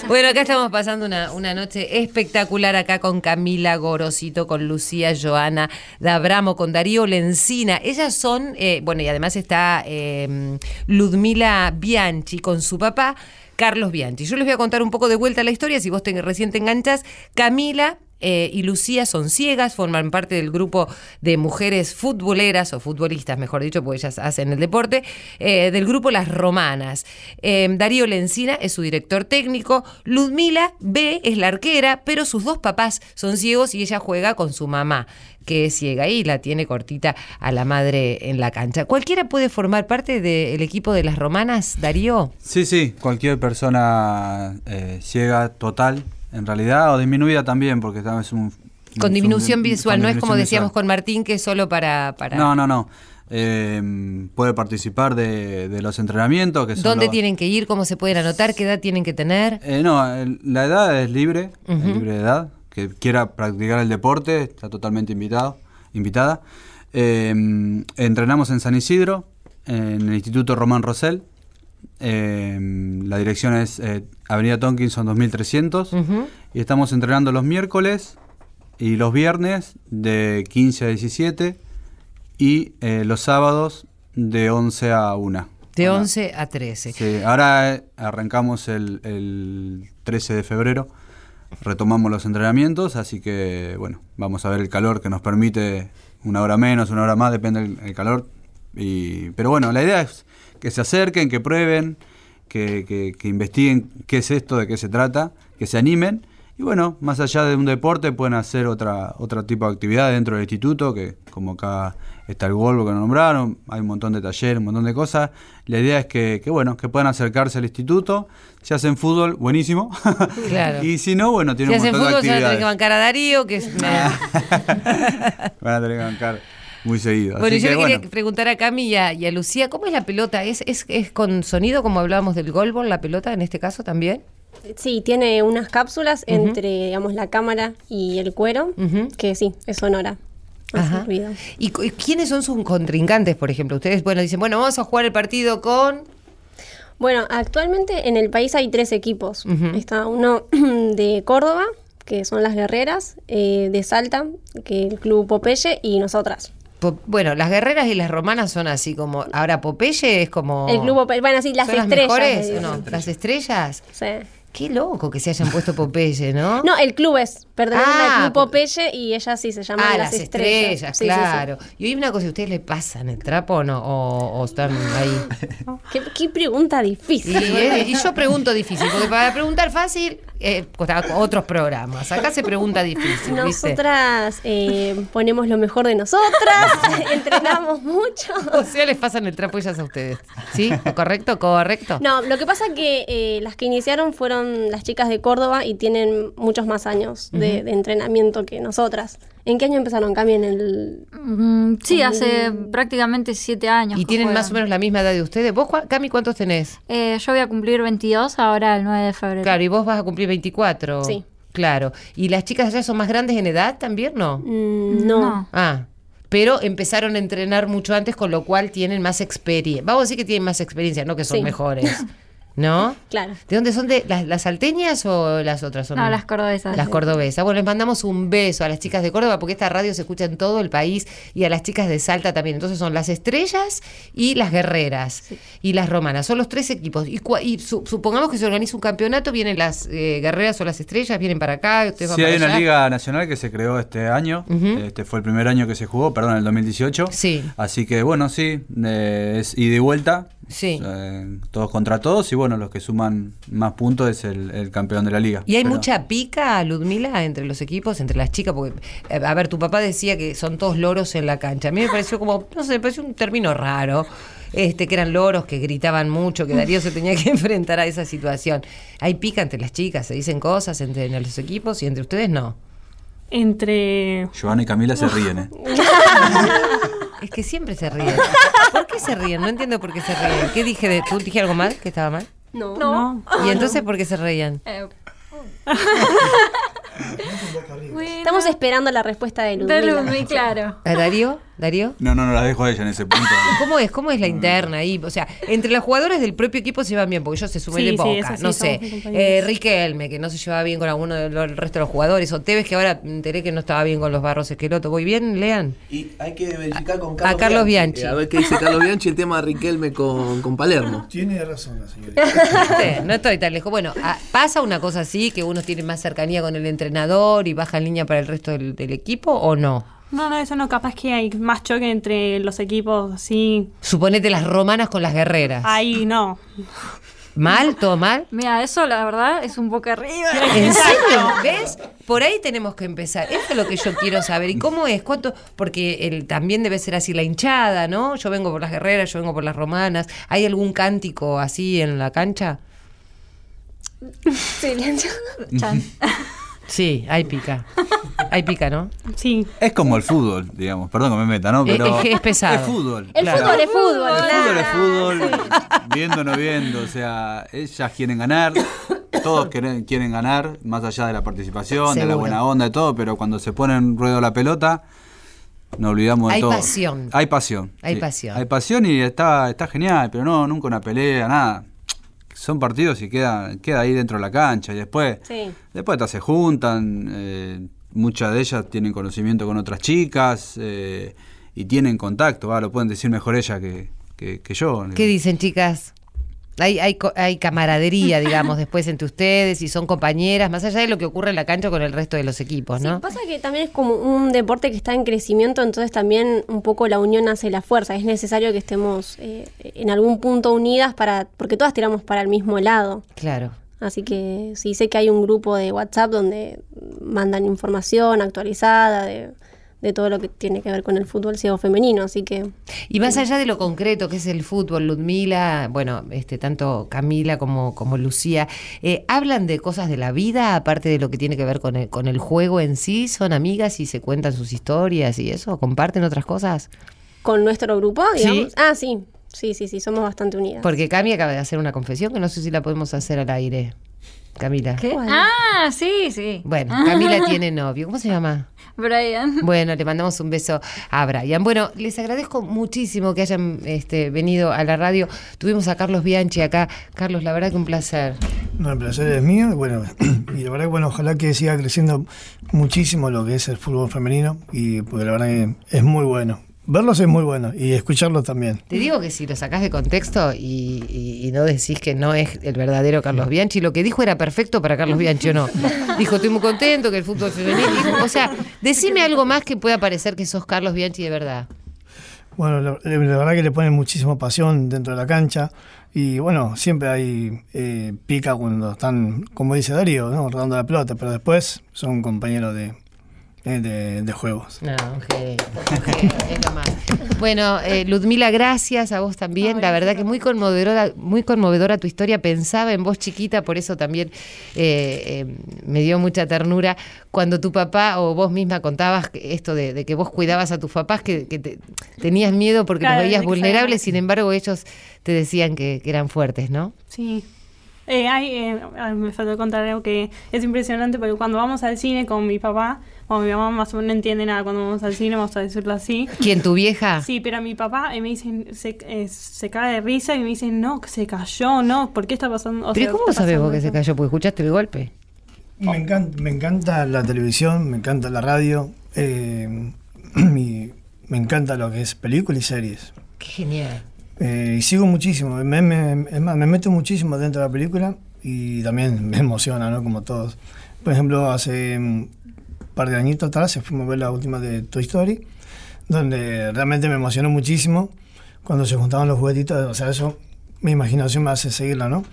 Bueno, acá estamos pasando una, noche espectacular acá con Camila Gorosito, con Lucía Joana Dabramo, con Darío Lencina. Ellas son, eh, bueno, y además está eh, Ludmila Bianchi con su papá, Carlos Bianchi. Yo les voy a contar un poco de vuelta la historia, si vos te, recién te enganchás. Camila eh, y Lucía son ciegas, forman parte del grupo de mujeres futboleras o futbolistas, mejor dicho, porque ellas hacen el deporte, eh, del grupo Las Romanas. Eh, Darío Lencina es su director técnico, Ludmila B es la arquera, pero sus dos papás son ciegos y ella juega con su mamá que es ciega y la tiene cortita a la madre en la cancha. ¿Cualquiera puede formar parte del equipo de las romanas, Darío? Sí, sí, cualquier persona eh, ciega total, en realidad, o disminuida también, porque es un... Con disminución un- visual, con no es como decíamos visual. con Martín, que es solo para... para... No, no, no. Eh, puede participar de, de los entrenamientos. Que son ¿Dónde los- tienen que ir? ¿Cómo se pueden anotar? ¿Qué edad tienen que tener? Eh, no, la edad es libre, es libre de edad. Que quiera practicar el deporte está totalmente invitado, invitada. Eh, entrenamos en San Isidro, en el Instituto Román Rosell. Eh, la dirección es eh, Avenida Tonkinson 2300. Ujú. Y estamos entrenando los miércoles y los viernes de 15 a 17 y eh, los sábados de 11 a 1. De Ahora- 11 a 13. Sí, ahora eh, arrancamos el, el 13 de febrero, retomamos los entrenamientos, así que bueno, vamos a ver el calor que nos permite una hora menos, una hora más, depende del el calor. Y, pero bueno, la idea es que se acerquen, que prueben, que, que- que investiguen qué es esto, de qué se trata, que se animen. Y bueno, más allá de un deporte, pueden hacer otra otro tipo de actividad dentro del instituto, que como acá está el Volvo que nos nombraron, hay un montón de talleres, un montón de cosas. La idea es que, que, bueno, que puedan acercarse al instituto. Si hacen fútbol, buenísimo. Claro. y si no, bueno, Si tienen un hacen montón fútbol, de se van a tener que bancar a Darío, que es... Van a tener que bancar muy seguido. Bueno, Así yo que, le quería bueno. preguntar a Cami y a, y a Lucía, ¿cómo es la pelota? ¿Es, es, es con sonido, como hablábamos del golbol, la pelota en este caso también? Sí, tiene unas cápsulas entre, digamos, la cámara y el cuero, que sí, es sonora. Hace Ajá. ¿Y cu- quiénes son sus contrincantes, por ejemplo? Ustedes, bueno, dicen, bueno, vamos a jugar el partido con... Bueno, actualmente en el país hay tres equipos. Está uno de Córdoba, que son las guerreras, eh, de Salta, que el club Popeye, y nosotras. Bueno, las guerreras y las romanas son así como... Ahora Popeye es como... El club Popeye, bueno, sí, las ¿Son estrellas. mejores o no? ¿Las estrellas? Sí. Qué loco que se hayan puesto Popeye, ¿no? No, el club es, perdón, Ah, el club po- Popeye y ellas sí se llaman Ah, las, las estrellas, Sí, sí, sí. claro. Y hoy una cosa, ¿ustedes le pasan el trapo o no? ¿O, o están ahí? ¿Qué, qué pregunta difícil. eh, y yo pregunto difícil, porque para preguntar fácil, eh, otros programas. Acá se pregunta difícil. Nosotras eh, ponemos lo mejor de nosotras, entrenamos mucho. O sea, les pasan el trapo ellas a ustedes. ¿Sí? ¿Correcto? ¿Correcto? No, lo que pasa que eh, las que iniciaron fueron las chicas de Córdoba y tienen muchos más años de entrenamiento que nosotras. ¿En qué año empezaron? Cami, en el... Mm, sí, hace prácticamente siete años. ¿Y tienen juegan. más o menos la misma edad de ustedes? ¿Vos, Cami, cuántos tenés? Eh, yo voy a cumplir 22 ahora el 9 de febrero. Claro, y vos vas a cumplir 24. Sí. Claro. ¿Y las chicas allá son más grandes en edad también, no? Mm, no. No. Ah, pero empezaron a entrenar mucho antes, con lo cual tienen más experiencia. Vamos a decir que tienen más experiencia, no que son Sí. mejores. ¿No? Claro. ¿De dónde son? ¿De las, las salteñas o las otras? Son No, las cordobesas. Las cordobesas. Bueno, les mandamos un beso a las chicas de Córdoba porque esta radio se escucha en todo el país y a las chicas de Salta también. Entonces son las estrellas y las guerreras y las romanas. Son los tres equipos. Y, cua- y su- supongamos que se organiza un campeonato, vienen las eh, guerreras o las estrellas, vienen para acá. Van Sí, para hay una allá. liga nacional que se creó este año. Este fue el primer año que se jugó, perdón, el 2018. Sí. Así que bueno, sí, eh, es ida y vuelta. Sí. Eh, todos contra todos y bueno, los que suman más puntos es el, el campeón de la liga. Y hay Pero- mucha pica, Ludmila, entre los equipos, entre las chicas, porque, eh, a ver, tu papá decía que son todos loros en la cancha. A mí me pareció como, no sé, me pareció un término raro, este, que eran loros, que gritaban mucho, que Darío se tenía que enfrentar a esa situación. Hay pica entre las chicas, se dicen cosas entre en los equipos y entre ustedes no. Entre. Joana y Camila se ríen, ¿eh? Es que siempre se ríen. ¿Por qué se ríen? No entiendo por qué se ríen. ¿Qué dije de tú? ¿Dije algo mal? ¿Que estaba mal? No. No. ¿Y entonces por qué se reían? Eh, Estamos esperando la respuesta de Ludmila. de Ludmi, claro. ¿A Darío? ¿Darío? No, no, no la dejo a ella en ese punto. ¿Cómo es? ¿Cómo es la interna ahí? O sea, entre los jugadores del propio equipo se llevan bien, porque ellos se suben Sí, de sí, boca. sí, no sé. Eh, Riquelme, que no se llevaba bien con alguno del resto de los jugadores. O Tevez, que ahora me enteré que no estaba bien con los barros esqueloto. ¿Voy bien, Lean? Y hay que verificar con A Carlos Bianchi. Eh, a ver qué dice Carlos Bianchi el tema de Riquelme con, con Palermo. Tiene razón la señorita. No estoy tan lejos. Bueno, ah, pasa una cosa así, que uno tiene más cercanía con el entrenador y baja en línea para el resto del, del equipo, ¿o no? No, no, eso no. Capaz que hay más choque entre los equipos, así. Suponete las romanas con las guerreras. Ahí no. ¿Mal? ¿Todo mal? Mira, eso la verdad es un poco arriba. ¿En serio? ¿Ves? Por ahí tenemos que empezar. Eso es lo que yo quiero saber. ¿Y cómo es? ¿Cuánto? Porque el, también debe ser así la hinchada, ¿no? Yo vengo por las guerreras, yo vengo por las romanas. ¿Hay algún cántico así en la cancha? Silencio. Chan. Sí, hay pica. Hay pica, ¿no? Sí. Es como el fútbol, digamos. Perdón que me meta, ¿no? Es- Pero es, es pesado. Es fútbol. El Claro. fútbol es fútbol, El claro. fútbol es fútbol, viendo o no viendo, o sea, ellas quieren ganar, todos quieren, quieren ganar, más allá de la participación, de la buena onda, de todo, pero cuando se pone en ruedo la pelota, nos olvidamos de Hay todo. pasión. Hay pasión. Hay sí. pasión. Hay pasión y está, está genial, pero no, nunca una pelea, nada. Son partidos y queda, queda ahí dentro de la cancha y después, Sí. después hasta se juntan, eh, muchas de ellas tienen conocimiento con otras chicas eh, y tienen contacto, va, lo pueden decir mejor ella que, que- que yo. ¿Qué dicen, chicas? Hay, hay, hay camaradería, digamos, después entre ustedes y son compañeras, más allá de lo que ocurre en la cancha con el resto de los equipos, Sí, ¿no? pasa que también es como un deporte que está en crecimiento, entonces también un poco la unión hace la fuerza. Es necesario que estemos eh, en algún punto unidas para, porque todas tiramos para el mismo lado. Claro. Así que sí sé que hay un grupo de WhatsApp donde mandan información actualizada de, de todo lo que tiene que ver con el fútbol ciego femenino, así que Y más allá de lo concreto que es el fútbol, Ludmila, bueno, este tanto Camila como, como Lucía, eh, ¿hablan de cosas de la vida, aparte de lo que tiene que ver con el, con el juego en sí? ¿Son amigas y se cuentan sus historias y eso? ¿Comparten otras cosas? con nuestro grupo, digamos. Sí. Ah, sí, sí, sí, sí, somos bastante unidas. Porque Cami acaba de hacer una confesión que no sé si la podemos hacer al aire. Camila. ¿Qué? Ah, sí, sí. Bueno, Camila tiene novio. ¿Cómo se llama? Brian. Bueno, le mandamos un beso a Brian. Bueno, les agradezco muchísimo que hayan este, venido a la radio. Tuvimos a Carlos Bianchi acá. Carlos, la verdad que un placer. No, el placer es mío. y Bueno, y la verdad que bueno, ojalá que siga creciendo muchísimo lo que es el fútbol femenino. Y porque la verdad que es muy bueno. Verlos es muy bueno y escucharlos también. Te digo que si lo sacás de contexto y, y- y no decís que no es el verdadero Carlos Bianchi, lo que dijo era perfecto para Carlos Bianchi o no. Dijo, estoy muy contento que el fútbol femenino. Dijo, o sea, decime algo más que pueda parecer que sos Carlos Bianchi de verdad. Bueno, la, la verdad que le ponen muchísima pasión dentro de la cancha. Y bueno, siempre hay eh, pica cuando están, como dice Darío, ¿no? rodando la pelota, pero después son compañeros de, eh, de, de juegos. No, ok, ok, es lo más. Bueno, eh, Ludmila, gracias a vos también. La verdad que muy conmovedora, muy conmovedora tu historia. Pensaba en vos chiquita, por eso también eh, eh, me dio mucha ternura cuando tu papá o vos misma contabas que esto de, de que vos cuidabas a tus papás, que, que te- tenías miedo porque Claro, los veías vulnerables, sin embargo ellos te decían que, que eran fuertes, ¿no? Sí. Eh, hay, eh, me faltó contar algo que es impresionante porque cuando vamos al cine con mi papá, o mi mamá más o menos no entiende nada cuando vamos al cine, vamos a decirlo así. ¿Quién, tu vieja? Sí, pero a mi papá eh, me dicen, se, eh, se cae de risa y me dicen, no, que se cayó, no, ¿por qué está pasando? O ¿Pero sea, cómo sabes vos que se cayó? Porque escuchaste el golpe. Me encanta, me encanta la televisión, me encanta la radio, eh, y me encanta lo que es películas y series. Qué genial. Eh, y sigo muchísimo, me, me- es más, me meto muchísimo dentro de la película y también me emociona, ¿no? Como todos. Por ejemplo, hace un par de añitos atrás fuimos a ver la última de Toy Story, donde realmente me emocionó muchísimo cuando se juntaban los juguetitos, o sea, eso, mi imaginación me hace seguirla, ¿no?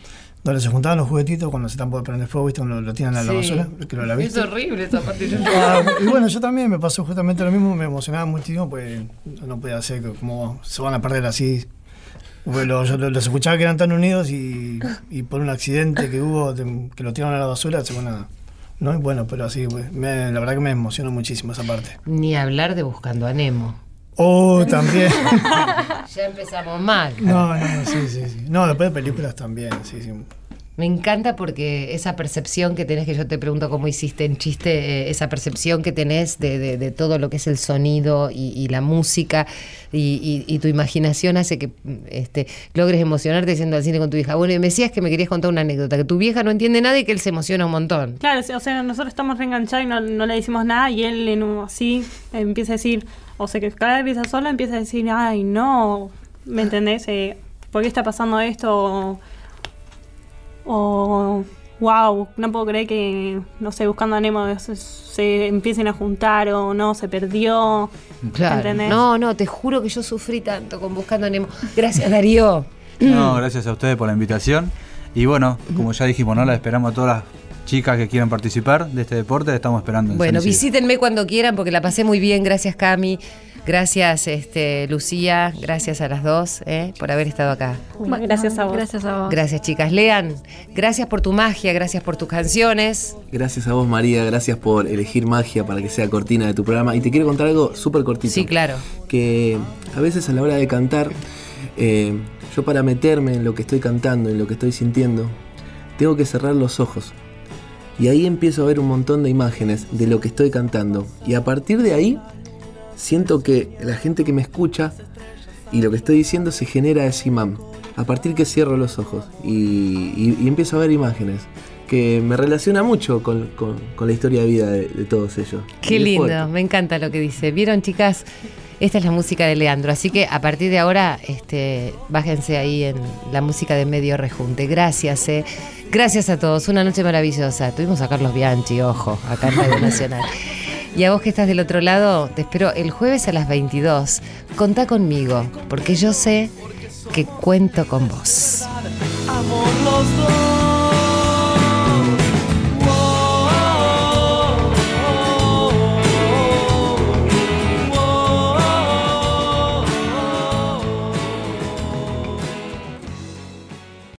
Donde se juntaban los juguetitos cuando se están por prender fuego, ¿viste? Cuando lo tiran a la Sí. basura, que lo la viste. Es horrible esa parte. yo- Ah, y bueno, yo también me pasó justamente lo mismo, me emocionaba muchísimo, pues no podía hacer que como se van a perder así. Bueno, yo lo- los escuchaba que eran tan unidos y, y por un accidente que hubo, que lo tiraron a la basura, se van a... No, y bueno, pero así, pues, me- la verdad que me emocionó muchísimo esa parte. Ni hablar de Buscando a Nemo. Oh, también. Ya empezamos mal. no, no, sí, sí, sí. No, después de películas también, sí, sí. Me encanta porque esa percepción que tenés, que yo te pregunto cómo hiciste en chiste, eh, esa percepción que tenés de, de- de todo lo que es el sonido y, y la música y, y- y tu imaginación hace que mm, este, logres emocionarte yendo al cine con tu hija. Bueno, y me decías que me querías contar una anécdota, que tu vieja no entiende nada y que él se emociona un montón. Claro, o sea, nosotros estamos reenganchados y no, no le decimos nada y él en así empieza a decir, o sea, que cada vez empieza sola empieza a decir, ay, no, ¿me entendés? Eh, ¿Por qué está pasando esto? O, wow, no puedo creer que, no sé, buscando a Nemo se, se empiecen a juntar o no, se perdió. Claro. ¿Entendés? No, no, te juro que yo sufrí tanto con Buscando a Nemo. Gracias, Darío. No, gracias a ustedes por la invitación. Y bueno, como ya dijimos, ¿no? La esperamos a todas las chicas que quieran participar de este deporte, estamos esperando. en Bueno, visítenme cuando quieran porque la pasé muy bien. Gracias, Cami. Gracias, este, Lucía. Gracias a las dos eh, por haber estado acá. Bueno, gracias a vos. Gracias a vos. Gracias, chicas. Lean, gracias por tu magia, gracias por tus canciones. Gracias a vos, María. Gracias por elegir magia para que sea cortina de tu programa. Y te quiero contar algo súper cortito. Sí, claro. Que a veces a la hora de cantar, eh, yo para meterme en lo que estoy cantando, en lo que estoy sintiendo, tengo que cerrar los ojos. Y ahí empiezo a ver un montón de imágenes de lo que estoy cantando. Y a partir de ahí, siento que la gente que me escucha y lo que estoy diciendo se genera ese imán. A partir que cierro los ojos y, y- y empiezo a ver imágenes. Que me relaciona mucho con, con- con la historia de vida de, de todos ellos. Qué lindo, me encanta lo que dice. ¿Vieron, chicas? Esta es la música de Leandro, así que a partir de ahora, este, bájense ahí en la música de Medio Rejunte. Gracias, eh. Gracias a todos, una noche maravillosa. Tuvimos a Carlos Bianchi, ojo, acá en Radio Nacional. Y a vos que estás del otro lado, te espero el jueves a las 22. Contá conmigo, porque yo sé que cuento con vos. Amor los dos.